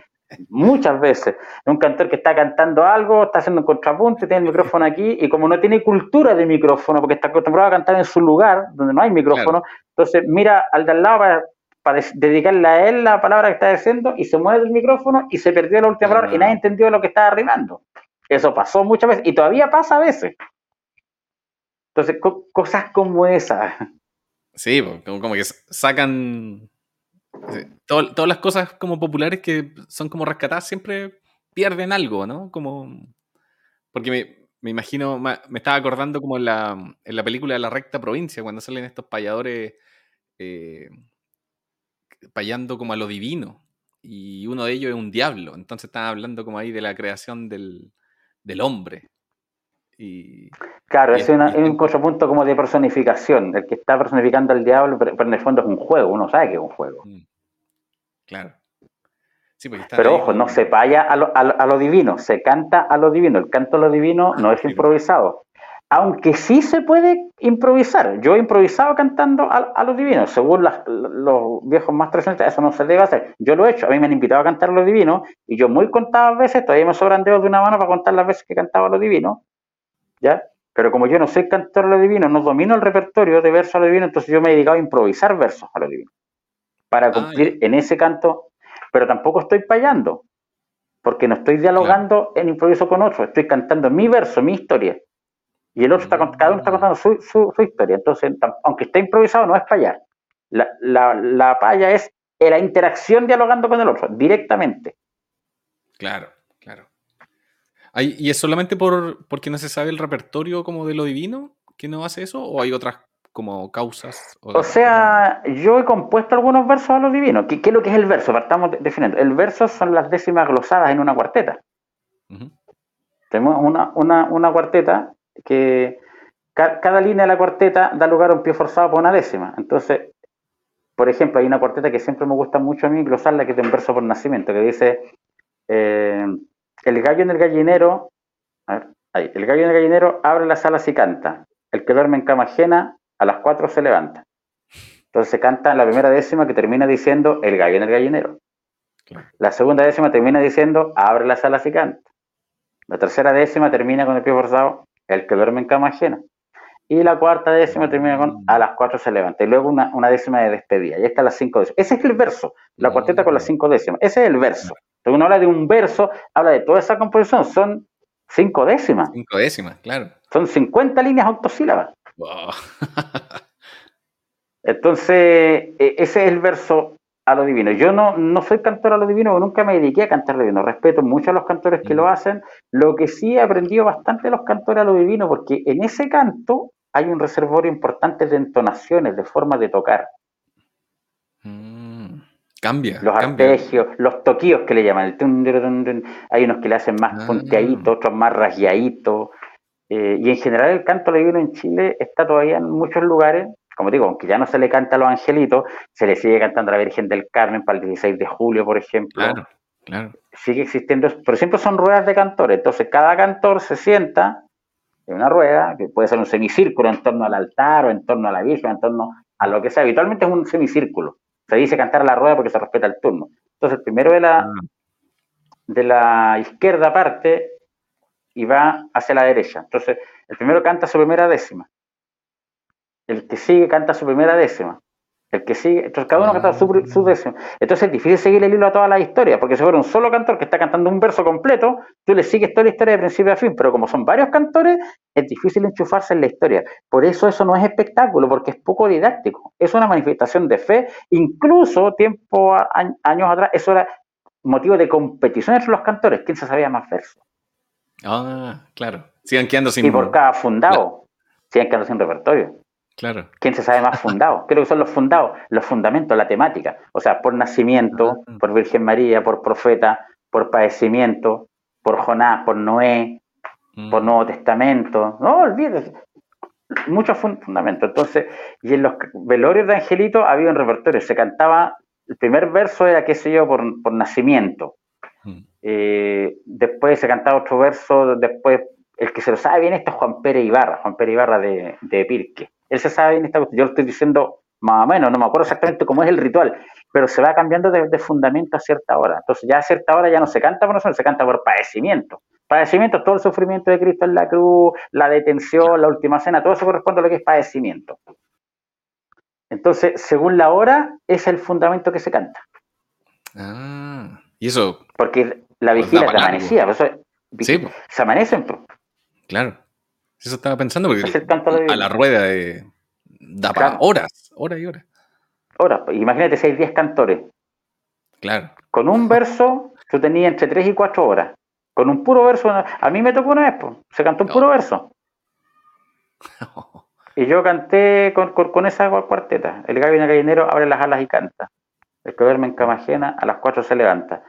muchas veces, de un cantor que está cantando algo, está haciendo un contrapunto, tiene el micrófono aquí, y como no tiene cultura de micrófono, porque está acostumbrado a cantar en su lugar, donde no hay micrófono, entonces mira al de al lado para, dedicarle a él la palabra que está diciendo, y se mueve el micrófono y se perdió la última palabra y nadie entendió lo que estaba arrimando. Eso pasó muchas veces y todavía pasa a veces. Entonces, cosas como esas. Sí, como que sacan todas las cosas como populares que son como rescatadas siempre pierden algo, ¿no? Como. Porque me, imagino, me, estaba acordando como en la, en la película de la recta provincia, cuando salen estos payadores eh, payando como a lo divino. Y uno de ellos es un diablo. Entonces están hablando como ahí de la creación del, del hombre. Y, claro, es, un contrapunto como de personificación. El que está personificando al diablo, pero, en el fondo es un juego, uno sabe que es un juego. Mm. Claro. pero ojo, no se vaya a lo, a, lo, divino, se canta a lo divino. El canto a lo divino no es improvisado. Aunque sí se puede improvisar. Yo he improvisado cantando a, lo divino. Según los viejos más tradicionales, eso no se debe hacer. Yo lo he hecho. A mí me han invitado a cantar a lo divino y yo muy contadas veces, todavía me sobran dedos de una mano para contar las veces que cantaba a lo divino. ¿Ya? Pero como yo no soy cantor a lo divino, no domino el repertorio de verso a lo divino, entonces yo me he dedicado a improvisar versos a lo divino para ah, cumplir en ese canto, pero tampoco estoy payando, porque no estoy dialogando en improviso con otro, estoy cantando mi verso, mi historia. Y el otro está, cada uno está mm. contando su, historia. Entonces, aunque esté improvisado, no es payar. La, la, paya es la interacción dialogando con el otro, directamente. Claro, ¿Y es solamente por, porque no se sabe el repertorio como de lo divino? que no hace eso o hay otras como causas? O sea, yo he compuesto algunos versos a lo divino. ¿Qué, qué es lo que es el verso? Partamos de- definiendo. El verso son las décimas glosadas en una cuarteta. Tenemos una, una, una cuarteta que ca- cada línea de la cuarteta da lugar a un pie forzado por una décima. Entonces, por ejemplo, hay una cuarteta que siempre me gusta mucho a mí glosarla, que es de un verso por nacimiento, que dice, eh, el gallo en el gallinero, a ver, ahí, el gallo en el gallinero abre las alas y canta. El que duerme en cama ajena, a las cuatro se levanta. Entonces se canta la primera décima que termina diciendo, el gallo en el gallinero. Claro. La segunda décima termina diciendo, abre las alas y canta. La tercera décima termina con el pie forzado, el que duerme en cama ajena. Y la cuarta décima termina con a las cuatro se levanta. Y luego una, una décima de despedida. Y están las cinco décimas. Ese es el verso, la cuarteta con las cinco décimas. Ese es el verso. Cuando uno habla de un verso, habla de toda esa composición. Son cinco décimas. Cinco décimas, claro. Son 50 líneas octosílabas. Wow. Entonces, e- ese es el verso a lo divino. Yo no, no soy cantor a lo divino, nunca me dediqué a cantar lo divino. Respeto mucho a los cantores que Mm. lo hacen. Lo que sí he aprendido bastante de los cantores a lo divino, porque en ese canto hay un reservorio importante de entonaciones, de formas de tocar. Cambia. Los cambia. arpegios, los toquillos que le llaman. El. Hay unos que le hacen más Ah. punteaditos, otros más rasgueaditos. Eh, y en general el canto divino en Chile está todavía en muchos lugares, como digo, aunque ya no se le canta a los angelitos, se le sigue cantando a la Virgen del Carmen para el 16 de julio, por ejemplo. Claro, claro. Sigue existiendo, pero siempre son ruedas de cantores. Entonces cada cantor se sienta en una rueda, que puede ser un semicírculo en torno al altar o en torno a la Virgen, en torno a lo que sea. Habitualmente es un semicírculo. Se dice cantar a la rueda porque se respeta el turno. Entonces el primero de la, Ah, de la izquierda parte y va hacia la derecha. Entonces, el primero canta su primera décima. El que sigue canta su primera décima. El que sigue, entonces cada uno canta su, su décima. Entonces es difícil seguir el hilo a toda la historia, porque si fuera un solo cantor que está cantando un verso completo, tú le sigues toda la historia de principio a fin, pero como son varios cantores, es difícil enchufarse en la historia. Por eso eso no es espectáculo, porque es poco didáctico. Es una manifestación de fe. Incluso tiempo, a- a- años atrás, eso era motivo de competición entre los cantores. ¿Quién se sabía más versos? Ah, claro. Sigan quedando sin. Y por cada fundado, siguen quedando sin repertorio. Claro. ¿Quién se sabe más fundado? Creo que son los fundados, los fundamentos, la temática. O sea, por nacimiento, por Virgen María, por profeta, por padecimiento, por Jonás, por Noé, Mm, por Nuevo Testamento. No olvides. Muchos fun- fundamentos. Entonces, y en los velorios de Angelito había un repertorio. Se cantaba, el primer verso era, qué sé yo, por, por nacimiento. mm. Eh, después se cantaba otro verso, después el que se lo sabe bien esto es Juan Pérez Ibarra, Juan Pérez Ibarra de, de Pirque. Él se sabe bien esta cuestión, yo lo estoy diciendo más o menos, no me acuerdo exactamente cómo es el ritual, pero se va cambiando de, de fundamento a cierta hora. Entonces ya a cierta hora ya no se canta por nosotros, se canta por padecimiento. Padecimiento todo el sufrimiento de Cristo en la cruz, la detención, la última cena, todo eso corresponde a lo que es padecimiento. Entonces, según la hora, es el fundamento que se canta. Ah, y eso, Porque la Pues vigilia da es de para amanecida, por eso es- sí, se amanecen. pues. claro. Eso estaba pensando porque Es el canto de a la rueda de, da para horas, horas y horas. Ahora, pues, imagínate si hay 10 cantores. Claro. Con un verso, tú tenías entre 3 y 4 horas. Con un puro verso, a mí me tocó una vez, pues, se cantó un puro verso. Y yo canté con, con, con esa cuarteta. El el gallinero abre las alas y canta. El que duerme en cama ajena a las 4 se levanta.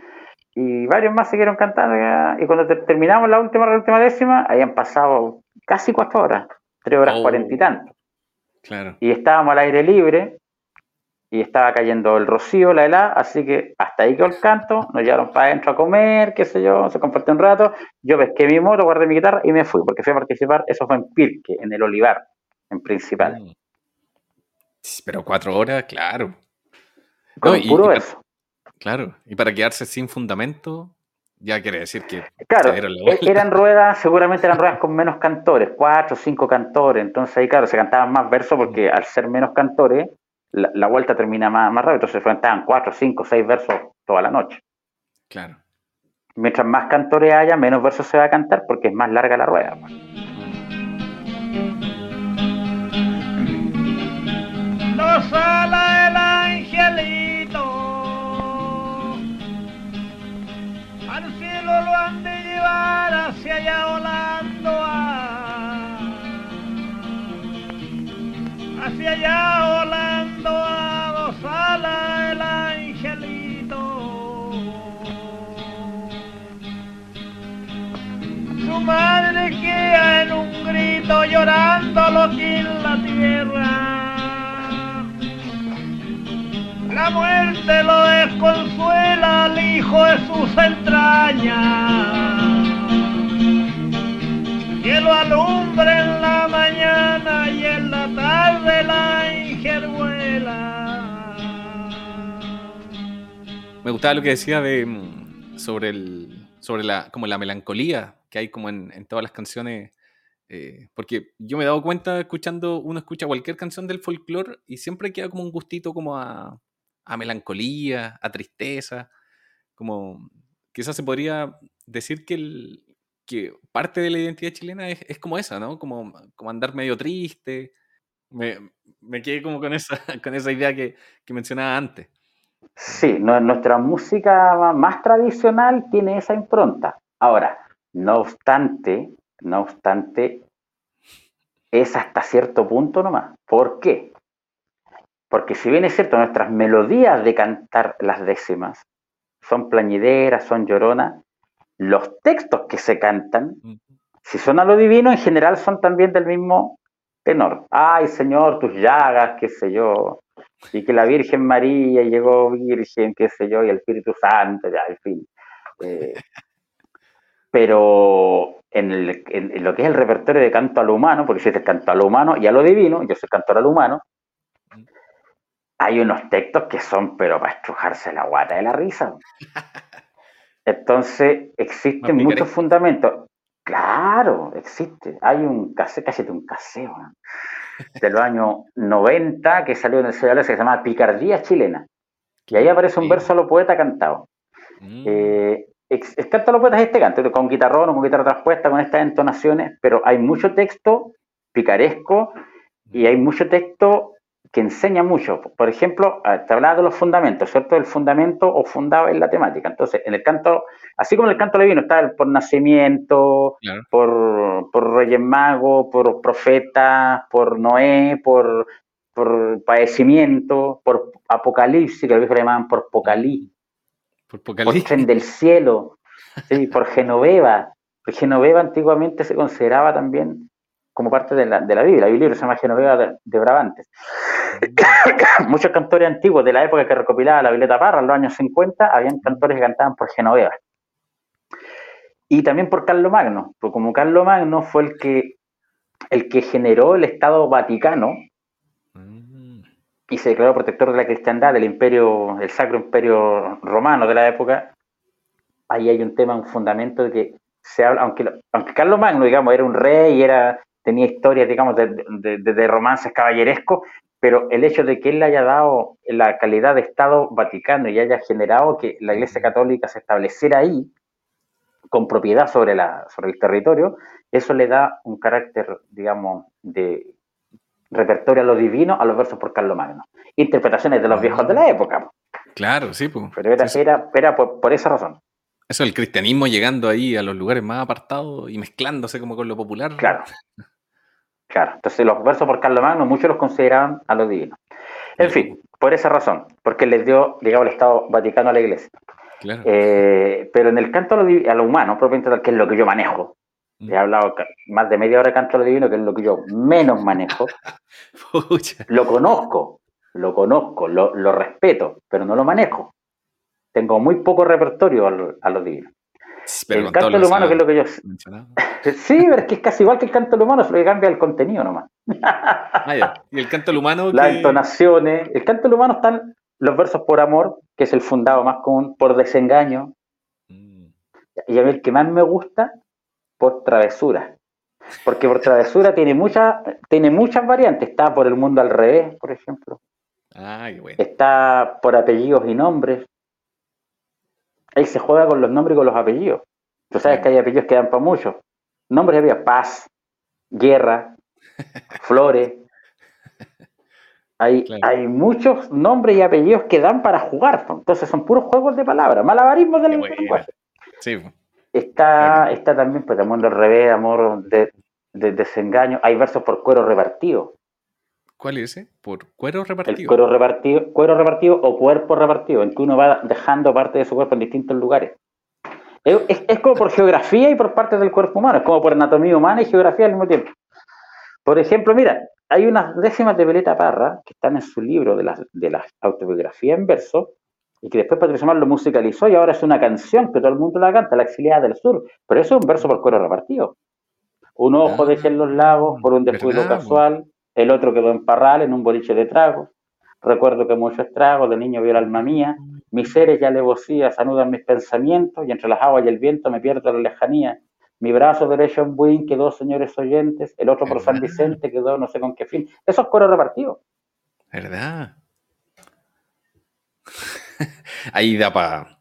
Y varios más siguieron cantando. ya, Y cuando te- terminamos la última, la última décima, habían pasado casi 4 horas. 3 horas Oh. 40 y tanto. Claro. y estábamos al aire libre y estaba cayendo el rocío, la helada, así que hasta ahí quedó el canto, nos llevaron para adentro a comer, qué sé yo, se compartió un rato, yo pesqué mi moto, guardé mi guitarra y me fui, porque fui a participar, eso fue en Pirque, en el Olivar, en principal, Mm. Pero cuatro horas, claro. con No, y- puro y-. Claro. Y para quedarse sin fundamento, ya quiere decir que Claro, e- eran ruedas, seguramente eran ruedas con menos cantores, cuatro o cinco cantores, entonces ahí claro, se cantaban más versos porque al ser menos cantores, la, la vuelta termina más, más rápido, entonces se cantaban cuatro, cinco, seis versos toda la noche. Claro. Mientras más cantores haya, menos versos se va a cantar porque es más larga la rueda. pues. No sale el angelito. Lo han de llevar hacia allá volando. ah. allá volando a dos alas el angelito. Su madre queda en un grito llorando lo que en la tierra. La muerte lo desconsuela al hijo de sus entrañas. Que lo alumbre en la mañana y en la tarde la ingervuela. Me gustaba lo que decía de mm, sobre el sobre la como la melancolía que hay como en, en todas las canciones eh, porque yo me he dado cuenta escuchando uno escucha cualquier canción del folclore y siempre queda como un gustito como a, a melancolía a tristeza como quizás se podría decir que parte de la identidad chilena es, como esa no como, como andar medio triste me, quedé como con esa con esa idea que, mencionaba antes Sí, nuestra música más tradicional tiene esa impronta. Ahora, no obstante, no obstante, es hasta cierto punto nomás. ¿Por qué? Porque si bien es cierto, nuestras melodías de cantar las décimas son plañideras, son lloronas, los textos que se cantan, si son a lo divino, en general son también del mismo tenor. Ay, Señor, tus llagas, qué sé yo, y que la Virgen María llegó virgen, qué sé yo, y el Espíritu Santo, ya, en fin. Eh, pero en, el- lo que es el repertorio de canto a lo humano, porque si es canto a lo humano y a lo divino, yo soy cantor a lo humano, hay unos textos que son, pero para estrujarse la guata de la risa. Entonces, existen muchos fundamentos. Claro, existe. Hay un cassette, cállate un cassette, weón, de los años 90 que salió en el sello que se llama Picardía Chilena. Y ahí aparece un Sí. verso a lo poeta cantado. Mm. Eh, el canto a los poetas es este canto, con guitarrón o con guitarra traspuesta, con estas entonaciones, pero hay mucho texto picaresco y hay mucho texto que enseña mucho. Por ejemplo, ah, te hablaba de los fundamentos, ¿cierto? El fundamento o fundado en la temática. Entonces, en el canto, así como en el canto levino está el por nacimiento, Claro. por, por Reyes Magos, por profetas, por Noé, por, por padecimiento, por Apocalipsis, que a veces le llamaban por Apocalipsis por por. Tren del Cielo, sí, por Genoveva. Genoveva antiguamente se consideraba también como parte de la, de la Biblia. Hay un libro que se llama Genoveva de, de Brabantes. Muchos cantores antiguos de la época que recopilaba la Violeta Parra, en los años 50, habían cantores que cantaban por Genoveva. Y también por Carlo Magno, porque como Carlo Magno fue el que, el que generó el Estado Vaticano, y se declaró protector de la cristiandad del imperio, el sacro imperio romano de la época, ahí hay un tema, un fundamento de que se habla, aunque, aunque Carlos Magno, digamos, era un rey y era, tenía historias, digamos, de- de romances caballerescos, pero el hecho de que él le haya dado la calidad de Estado Vaticano y haya generado que la Iglesia Católica se estableciera ahí con propiedad sobre, la, sobre el territorio, eso le da un carácter, digamos, de repertorio a lo divino a los versos por Carlos Magno. Interpretaciones de los viejos de la época, Claro, sí, pues. pero era, era, era por, por esa razón. Eso, el cristianismo llegando ahí a los lugares más apartados y mezclándose como con lo popular. Claro. Claro. Entonces los versos por Carlos Magno muchos los consideraban a lo divino. En fin, por esa razón, porque les dio, digamos, el Estado Vaticano a la Iglesia. Claro. Eh, pero en el canto a lo, divi- a lo humano, propiamente tal, que es lo que yo manejo, he hablado más de media hora de canto a lo divino, que es lo que yo menos manejo, lo conozco, lo conozco, lo, lo respeto, pero no lo manejo. Tengo muy poco repertorio a lo, a lo divino. Pero el canto lo humano, que es lo que yo... mencionado. Sí, pero es que es casi igual que el canto lo humano, solo que cambia el contenido nomás. Ah, ya. Y el canto humano. Las que- entonaciones. El canto lo humano están los versos por amor, que es el fundado más común, por desengaño, Mm. y a mí el que más me gusta, por travesura. Porque por travesura tiene muchas, tiene muchas variantes. Está por el mundo al revés, por ejemplo. Bueno. Está por apellidos y nombres. Ahí se juega con los nombres y con los apellidos. Tú sabes que hay apellidos que dan para mucho. Nombres de vida, paz, guerra, flores. Hay, Claro. hay muchos nombres y apellidos que dan para jugar. Entonces son puros juegos de palabras, malabarismos del lenguaje. Sí. Está, está también, pues, amor al revés, amor de, de desengaño. Hay versos por cuero repartido. ¿Cuál es ese? ¿Por cuero El repartido? cuero repartido, cuero repartido o cuerpo repartido, en que uno va dejando parte de su cuerpo en distintos lugares. Es, es- es como por geografía y por partes del cuerpo humano, es como por anatomía humana y geografía al mismo tiempo. Por ejemplo, mira, hay unas décimas de Violeta Parra que están en su libro de las de las autobiografías en verso y que después Patricio Mar lo musicalizó y ahora es una canción que todo el mundo la canta, La exiliada del sur, pero eso es un verso por cuero repartido. Un ojo Ah, dejé en los lagos por un descuido casual, el otro quedó en Parral en un boliche de trago. Recuerdo que mucho estrago, de niño vio el alma mía, mis seres y alevosías anudan mis pensamientos y entre las aguas y el viento me pierdo la lejanía. Mi brazo derecho en Buin quedó, señores oyentes, el otro por San. Vicente quedó no sé con qué fin. Eso es cuero repartido. ¿Verdad? Ahí da para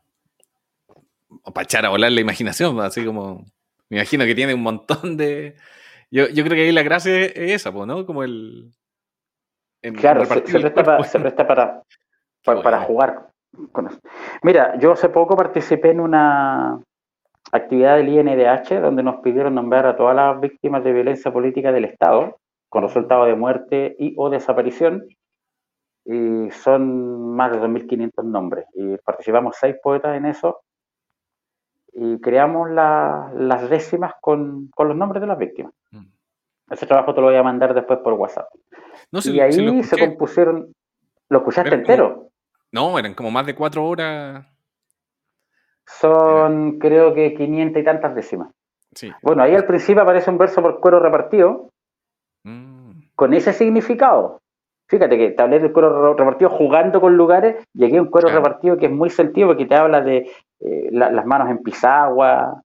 echar a volar la imaginación, así como. Me imagino que tiene un montón de. Yo, yo creo que ahí la gracia es esa, ¿no? Como el. Claro, se, se presta, para, se presta para, para, para bueno. jugar con eso. Mira, yo hace poco participé en una actividad del INDH donde nos pidieron nombrar a todas las víctimas de violencia política del Estado con resultado de muerte y o desaparición. Y son más de 2.500 nombres. Y participamos seis poetas en eso. Y creamos la- las décimas con, con los nombres de las víctimas. Ese trabajo te lo voy a mandar después por WhatsApp. No, si- y ahí si se compusieron. ¿Lo escuchaste Eran como- entero? No, eran como más de cuatro horas. Son, creo que 500 y tantas décimas. Sí. Bueno, ahí al principio aparece un verso por cuero repartido Mm, con ese significado. Fíjate que te hablé del cuero re- repartido jugando con lugares y aquí hay un cuero Claro. repartido que es muy sentido porque te habla de eh, la- las manos en pisagua,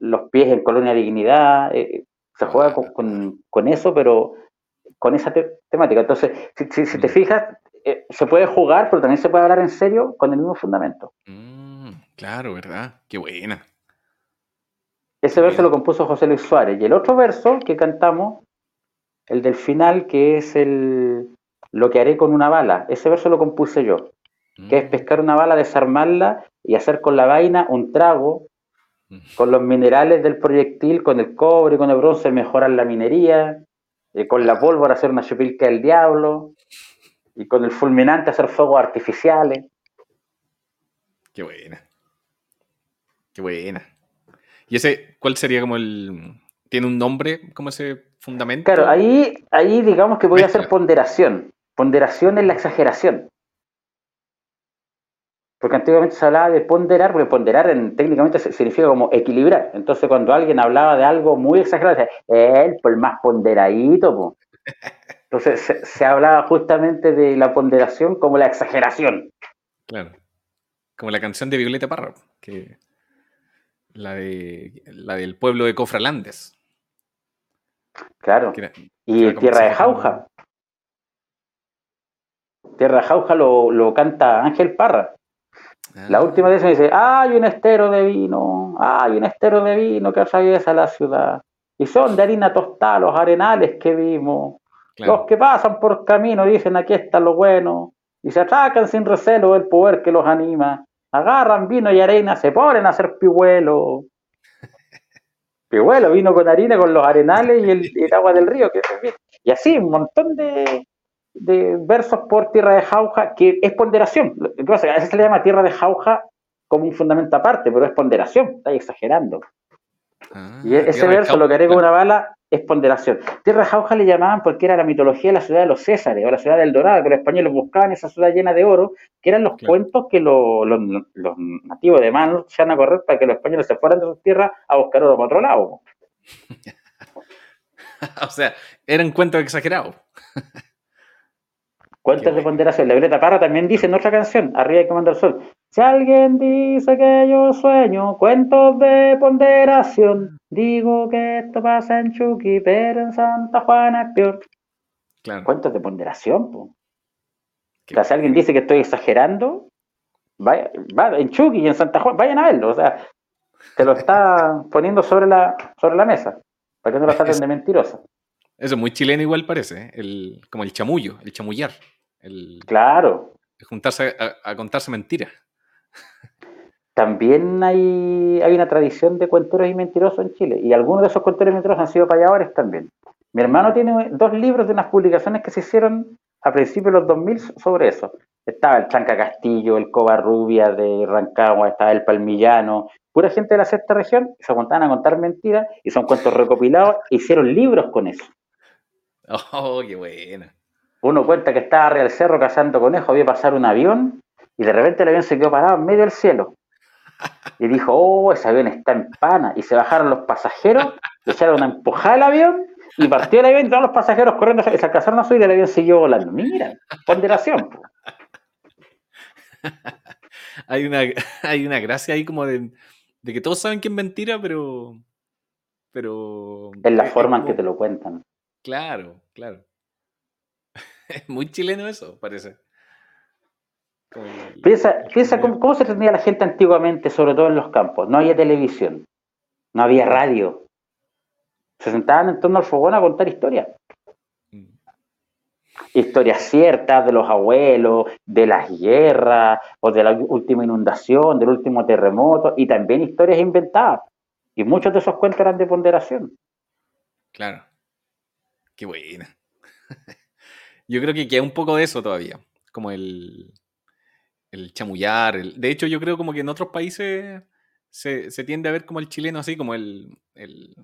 los pies en colonia dignidad. eh, se juega con, con- con eso, pero con esa te- temática. Entonces, si, si- si te Mm. fijas, eh, se puede jugar, pero también se puede hablar en serio con el mismo fundamento. mm, claro, ¿verdad? Qué buena. Ese verso Bien. lo compuso José Luis Suárez. Y el otro verso que cantamos, el del final, que es el Lo que haré con una bala, ese verso lo compuse yo, que es Mm, pescar una bala, desarmarla y hacer con la vaina un trago. Con los minerales del proyectil, con el cobre, con el bronce mejorar la minería, eh, con la pólvora hacer una chupilca del diablo, y con el fulminante hacer fuegos artificiales. Qué buena. Qué buena. ¿Y ese, cuál sería como el. ¿Tiene un nombre como ese fundamento? Claro, ahí, ahí digamos que voy a hacer ponderación. Ponderación es la exageración. Porque antiguamente se hablaba de ponderar, porque ponderar en- técnicamente significa como equilibrar. Entonces cuando alguien hablaba de algo muy exagerado, decía, él, pues más ponderadito. po". Entonces se, se hablaba justamente de la ponderación como la exageración. Claro. Como la canción de Violeta Parra, que la de la del pueblo de Cofralandes. Claro. era- Y Tierra de. Jauja. Tierra de Jauja lo, lo canta Ángel Parra. La Ah, última vez me dice, hay un estero de vino, hay un estero de vino que atraviesa la ciudad. Y son de harina tostada los arenales que vimos. claro. Los que pasan por camino dicen, aquí está lo bueno. Y se atracan sin recelo el poder que los anima. Agarran vino y arena, se ponen a hacer pihuelo. Pihuelo, vino con harina, con los arenales y el, y el agua del río. Que, y así, un montón de, de versos por tierra de jauja, que es ponderación. A veces se le llama tierra de jauja como un fundamento aparte, pero es ponderación, está exagerando. Ah, Y ese Tierra de verso, lo que haré con una bala, es ponderación. Tierra de jauja le llamaban porque era la mitología de la ciudad de los Césares, o la ciudad del Dorado, que los españoles buscaban esa ciudad llena de oro, que eran los Claro. cuentos que lo- los, los nativos de Manus se van a correr para que los españoles se fueran de sus tierras a buscar oro para otro lado. o sea, eran cuentos exagerados. Cuentos Qué de ponderación. La Violeta Parra también dice en otra canción, Arriba hay que mandar el sol. Si alguien dice que yo sueño cuentos de ponderación, digo que esto pasa en Chucky, pero en Santa Juana es peor. Claro. Cuentos de ponderación, po. O sea, si alguien dice que estoy exagerando, vaya, va, en Chucky y en Santa Juana, vayan a verlo. O sea, te lo está poniendo sobre la, sobre la mesa, para que no lo traten de mentirosa. Eso es muy chileno igual parece, ¿eh? el, como el chamullo, el chamullar, el, Claro. el juntarse a, a contarse mentiras. También hay, hay una tradición de cuenteros y mentirosos en Chile. Y algunos de esos cuenteros y mentirosos han sido payadores también. Mi hermano tiene dos libros de unas publicaciones que se hicieron a principios de los 2000 sobre eso. Estaba el Chanca Castillo, el Covarrubia de Rancagua, estaba el Palmillano, pura gente de la sexta región, se aguantaban a contar mentiras y son cuentos recopilados, e hicieron libros con eso. Oh, qué buena. Uno cuenta que estaba arriba del cerro cazando conejos, había pasar un avión y de repente el avión se quedó parado en medio del cielo. Y dijo, oh, ese avión está en pana. Y se bajaron los pasajeros, le echaron una empujada al avión y partió el avión y todos los pasajeros corriendo se alcanzaron a subir y el avión siguió volando. Mira, ponderación. po. hay, una, hay una gracia ahí como de, de que todos saben que es mentira, pero. Pero. Es la forma en que te lo cuentan. Claro, claro. Es muy chileno eso, parece. Como Piensa, piensa cómo, cómo se tenía la gente antiguamente, sobre todo en los campos. No había televisión, no había radio. Se sentaban en torno al fogón a contar historias. Mm. Historias ciertas de los abuelos, de las guerras, o de la última inundación, del último terremoto, y también historias inventadas. Y muchos de esos cuentos eran de ponderación. Claro. Qué buena. Yo creo que queda un poco de eso todavía. Como el, el chamullar. el- de hecho, yo creo como que en otros países se, se tiende a ver como el chileno así, como el, el,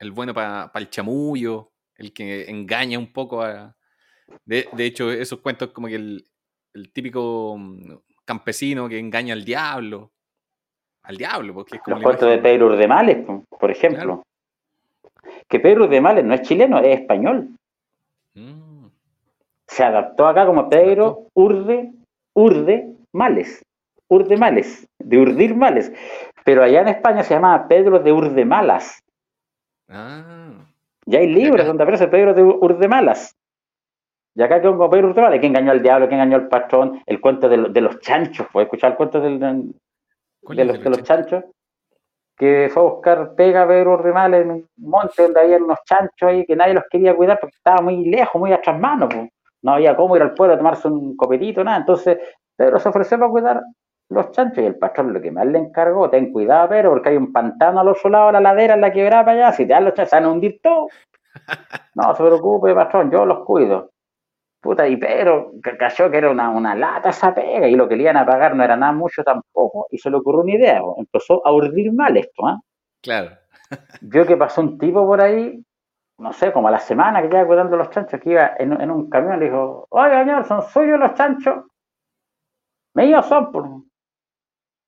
el bueno para el chamullo, el que engaña un poco a... De, de hecho, esos cuentos como que el, el típico mm, campesino que engaña al diablo. Al diablo, porque es como Los cuentos de imagen- Pedro Urdemales, por ejemplo. Que Pedro Urdemales no es chileno, es español. Mm, se adaptó acá como Pedro Urde, Urde Males, Urde Males, de urdir males. Pero allá en España se llamaba Pedro de Urdemalas. Ah, Ya hay libros donde aparece Pedro de Urdemalas. Y acá quedó como Pedro Urdemales, que engañó al diablo, que engañó al patrón, el cuento de, lo- de los chanchos. ¿Puedes escuchar el cuento del- del- ¿cuál de los, de chanchos? Que fue a buscar pega a Pedro Urdemales en un monte donde había unos chanchos ahí que nadie los quería cuidar porque estaba muy lejos, muy atrás mano. pues. No había cómo ir al pueblo a tomarse un copetito, nada. Entonces Pedro se ofreció para cuidar los chanchos y el patrón lo que más le encargó, ten cuidado, Pedro, porque hay un pantano al otro lado de la ladera en la quebrada para allá, si te dan los chanchos se van a hundir todos. No se preocupe, patrón, yo los cuido. Puta, y Pedro ca- cachó que era una, una lata esa pega y lo que le iban a pagar no era nada mucho tampoco y se le ocurrió una idea, po. empezó a urdir mal esto, ¿ah? Claro. Vio que pasó un tipo por ahí, no sé, como a la semana que iba cuidando los chanchos, que iba en, en un camión, le dijo, oiga, señor, ¿son suyos los chanchos? Míos son, por...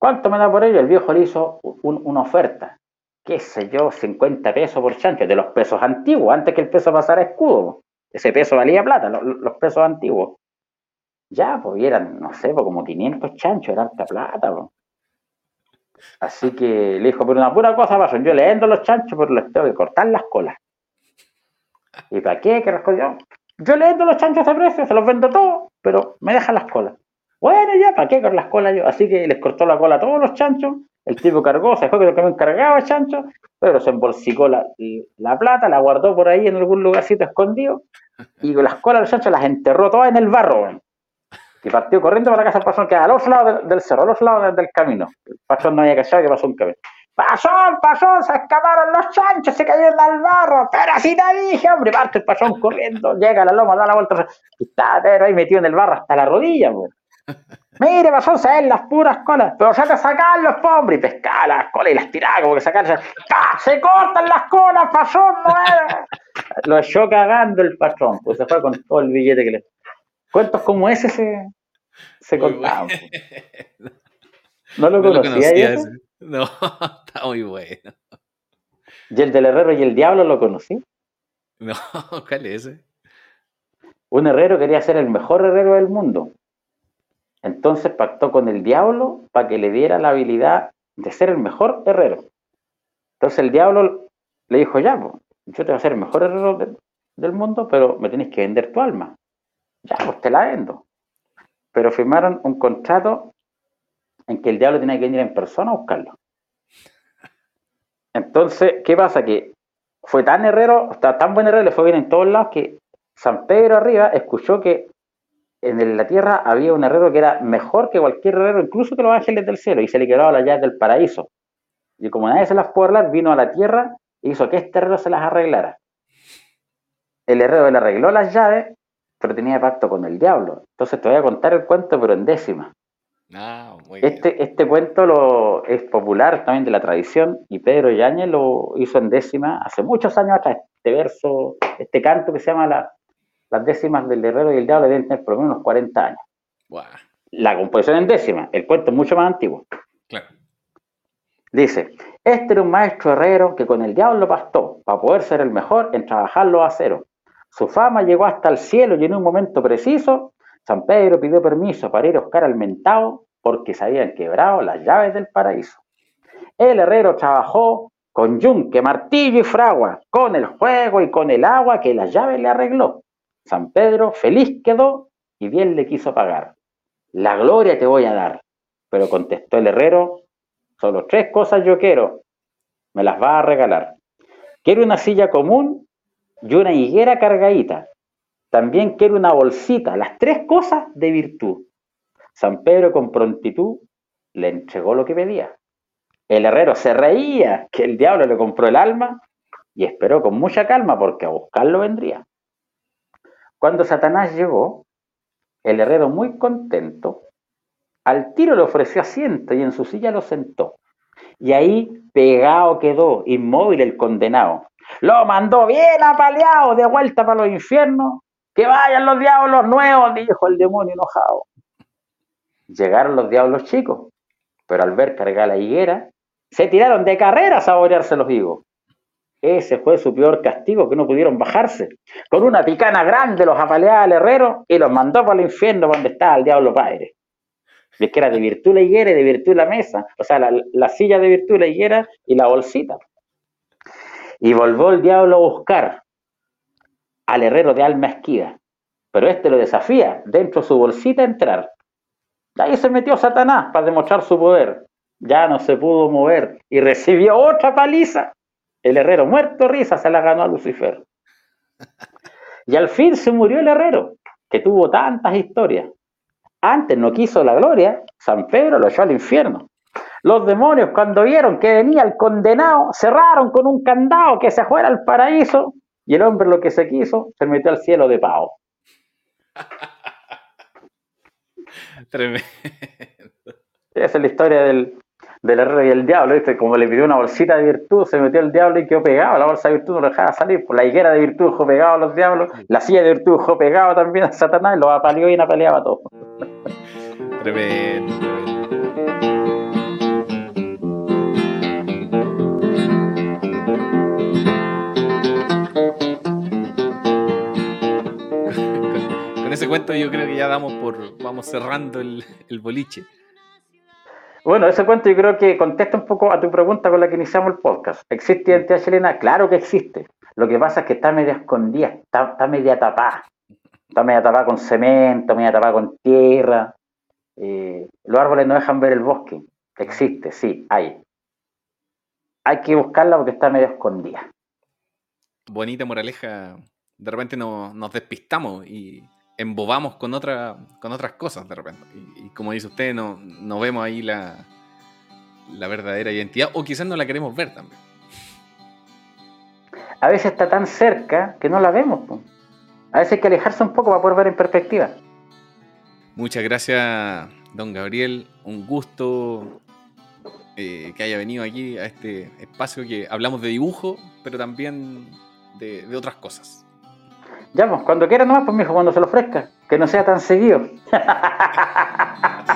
¿Cuánto me da por ello? El viejo le hizo un- una oferta, qué sé yo, 50 pesos por chancho, de los pesos antiguos, antes que el peso pasara a escudo. Ese peso valía plata, lo- lo- los, pesos antiguos. Ya, pues eran, no sé, pues como 500 chanchos, era harta plata. pues. Así que le dijo, pero una pura cosa pasó, yo le vendo los chanchos, pero les tengo que cortar las colas. ¿Y para qué? ¿Qué? Yo le vendo los chanchos a precio, se los vendo todos, pero me dejan las colas. Bueno, ya, ¿para qué con las colas yo? Así que les cortó la cola a todos los chanchos, el tipo cargó, se fue con el camión cargado de chanchos, pero se embolsicó la, la plata, la guardó por ahí en algún lugarcito escondido, y con las colas de los chanchos las enterró todas en el barro. Y partió corriendo para la casa del patrón, que al otro lado del, del cerro, al otro lado del, del camino. El patrón no había cachado que pasó un camión. ¡Pasón, pasón! ¡Se escaparon los chanchos! ¡Se cayeron al barro! ¡Pero así te dije, hombre! Parte el pasón corriendo, llega a la loma, da la vuelta. Está Pedro ahí metido en el barro hasta la rodilla, pues. Mire, pasón, se ven las puras colas. Pero ya te sacan los pobres. Y pescaba las colas y las tiraba como que. ¡Ah! ¡Se cortan las colas, pasón! ¡No es! Lo echó cagando el patrón. Pues se fue con todo el billete que le. Cuentos como ese se, se contaban. bueno. pues. ¿No lo No lo conocía, conocía ese? ese. No, está muy bueno. Y el del herrero y el diablo lo conocí. No, ¿cuál es ese? Un herrero quería ser el mejor herrero del mundo. Entonces pactó con el diablo para que le diera la habilidad de ser el mejor herrero. Entonces el diablo le dijo, ya, yo te voy a ser el mejor herrero del, mundo, pero me tienes que vender tu alma. Ya, pues te la vendo. Pero firmaron un contrato en que el diablo tenía que venir en persona a buscarlo. Entonces, ¿qué pasa? Que fue tan herrero, tan buen herrero, le fue bien en todos lados que San Pedro arriba escuchó que en la tierra había un herrero que era mejor que cualquier herrero, incluso que los ángeles del cielo, y se le quedaba las llaves del paraíso. Y como nadie se las pudo arreglar, vino a la tierra e hizo que este herrero se las arreglara. el herrero le arregló las llaves, pero tenía pacto con el diablo. Entonces te voy a contar el cuento, pero en décima. Ah, muy bien. Este, este cuento lo, es popular también de la tradición y Pedro Yáñez lo hizo en décima hace muchos años atrás. Este verso, este canto que se llama la- Las décimas del herrero y el diablo deben tener por lo menos unos 40 años. La composición en décima, el cuento es mucho más antiguo. claro. Dice, este era un maestro herrero que con el diablo pastó para poder ser el mejor en trabajar los aceros. Su fama llegó hasta el cielo y en un momento preciso, San Pedro pidió permiso para ir a buscar al mentado porque se habían quebrado las llaves del paraíso. El herrero trabajó con yunque, martillo y fragua, con el fuego y con el agua que las llaves le arregló. San Pedro feliz quedó y bien le quiso pagar. La gloria te voy a dar. Pero contestó el herrero, solo tres cosas yo quiero, me las va a regalar. Quiero una silla común y una higuera cargadita. También quiero una bolsita, las tres cosas de virtud. San Pedro con prontitud le entregó lo que pedía. El herrero se reía que el diablo le compró el alma y esperó con mucha calma porque a buscarlo vendría. Cuando Satanás llegó, el herrero muy contento, al tiro le ofreció asiento y en su silla lo sentó. Y ahí pegado quedó, inmóvil el condenado. Lo mandó bien apaleado de vuelta para los infiernos. Que vayan los diablos nuevos, dijo el demonio enojado. Llegaron los diablos chicos, pero al ver cargar la higuera, se tiraron de carrera a saborearse los higos. Ese fue su peor castigo, que no pudieron bajarse. Con una picana grande los apaleaba el herrero y los mandó para el infierno donde estaba el diablo padre. Es que era de virtud la higuera y de virtud la mesa, o sea, la, la silla de virtud la higuera y la bolsita. Y volvió el diablo a buscar al herrero de alma esquiva, pero este lo desafía dentro de su bolsita entrar. Y ahí se metió Satanás para demostrar su poder. Ya no se pudo mover y recibió otra paliza. El herrero muerto risa se la ganó a Lucifer. Y al fin se murió el herrero, que tuvo tantas historias. Antes no quiso la gloria, San Pedro lo echó al infierno. Los demonios cuando vieron que venía el condenado, cerraron con un candado que se fuera al paraíso y el hombre lo que se quiso, se metió al cielo de pavo. Tremendo. Esa es la historia del, del herrero y el diablo, ¿viste? Como le pidió una bolsita de virtud, se metió el diablo y quedó pegado. La bolsa de virtud no lo dejaba salir. Pues la higuera de virtud dejó pegado a los diablos, la silla de virtud dejó pegado también a Satanás y los apaleó y apaleaba a todos. Tremendo, ese cuento yo creo que ya damos por, vamos cerrando el, el boliche. Bueno, ese cuento yo creo que contesta un poco a tu pregunta con la que iniciamos el podcast. ¿Existe identidad chilena? Claro que existe. Lo que pasa es que está media escondida, está, está media tapada. Está media tapada con cemento, media tapada con tierra. Eh, los árboles no dejan ver el bosque. Existe, sí, hay. Hay que buscarla porque está medio escondida. Bonita moraleja. De repente no- nos despistamos y embobamos con, otra, con otras cosas de repente. Y, y como dice usted, no, no vemos ahí la, la verdadera identidad o quizás no la queremos ver también. A veces está tan cerca que no la vemos. po. A veces hay que alejarse un poco para poder ver en perspectiva. Muchas gracias, don Gabriel. Un gusto eh, que haya venido aquí a este espacio que hablamos de dibujo, pero también de, de otras cosas. Ya, pues, cuando quiera nomás, pues, mijo, cuando se lo ofrezca. Que no sea tan seguido.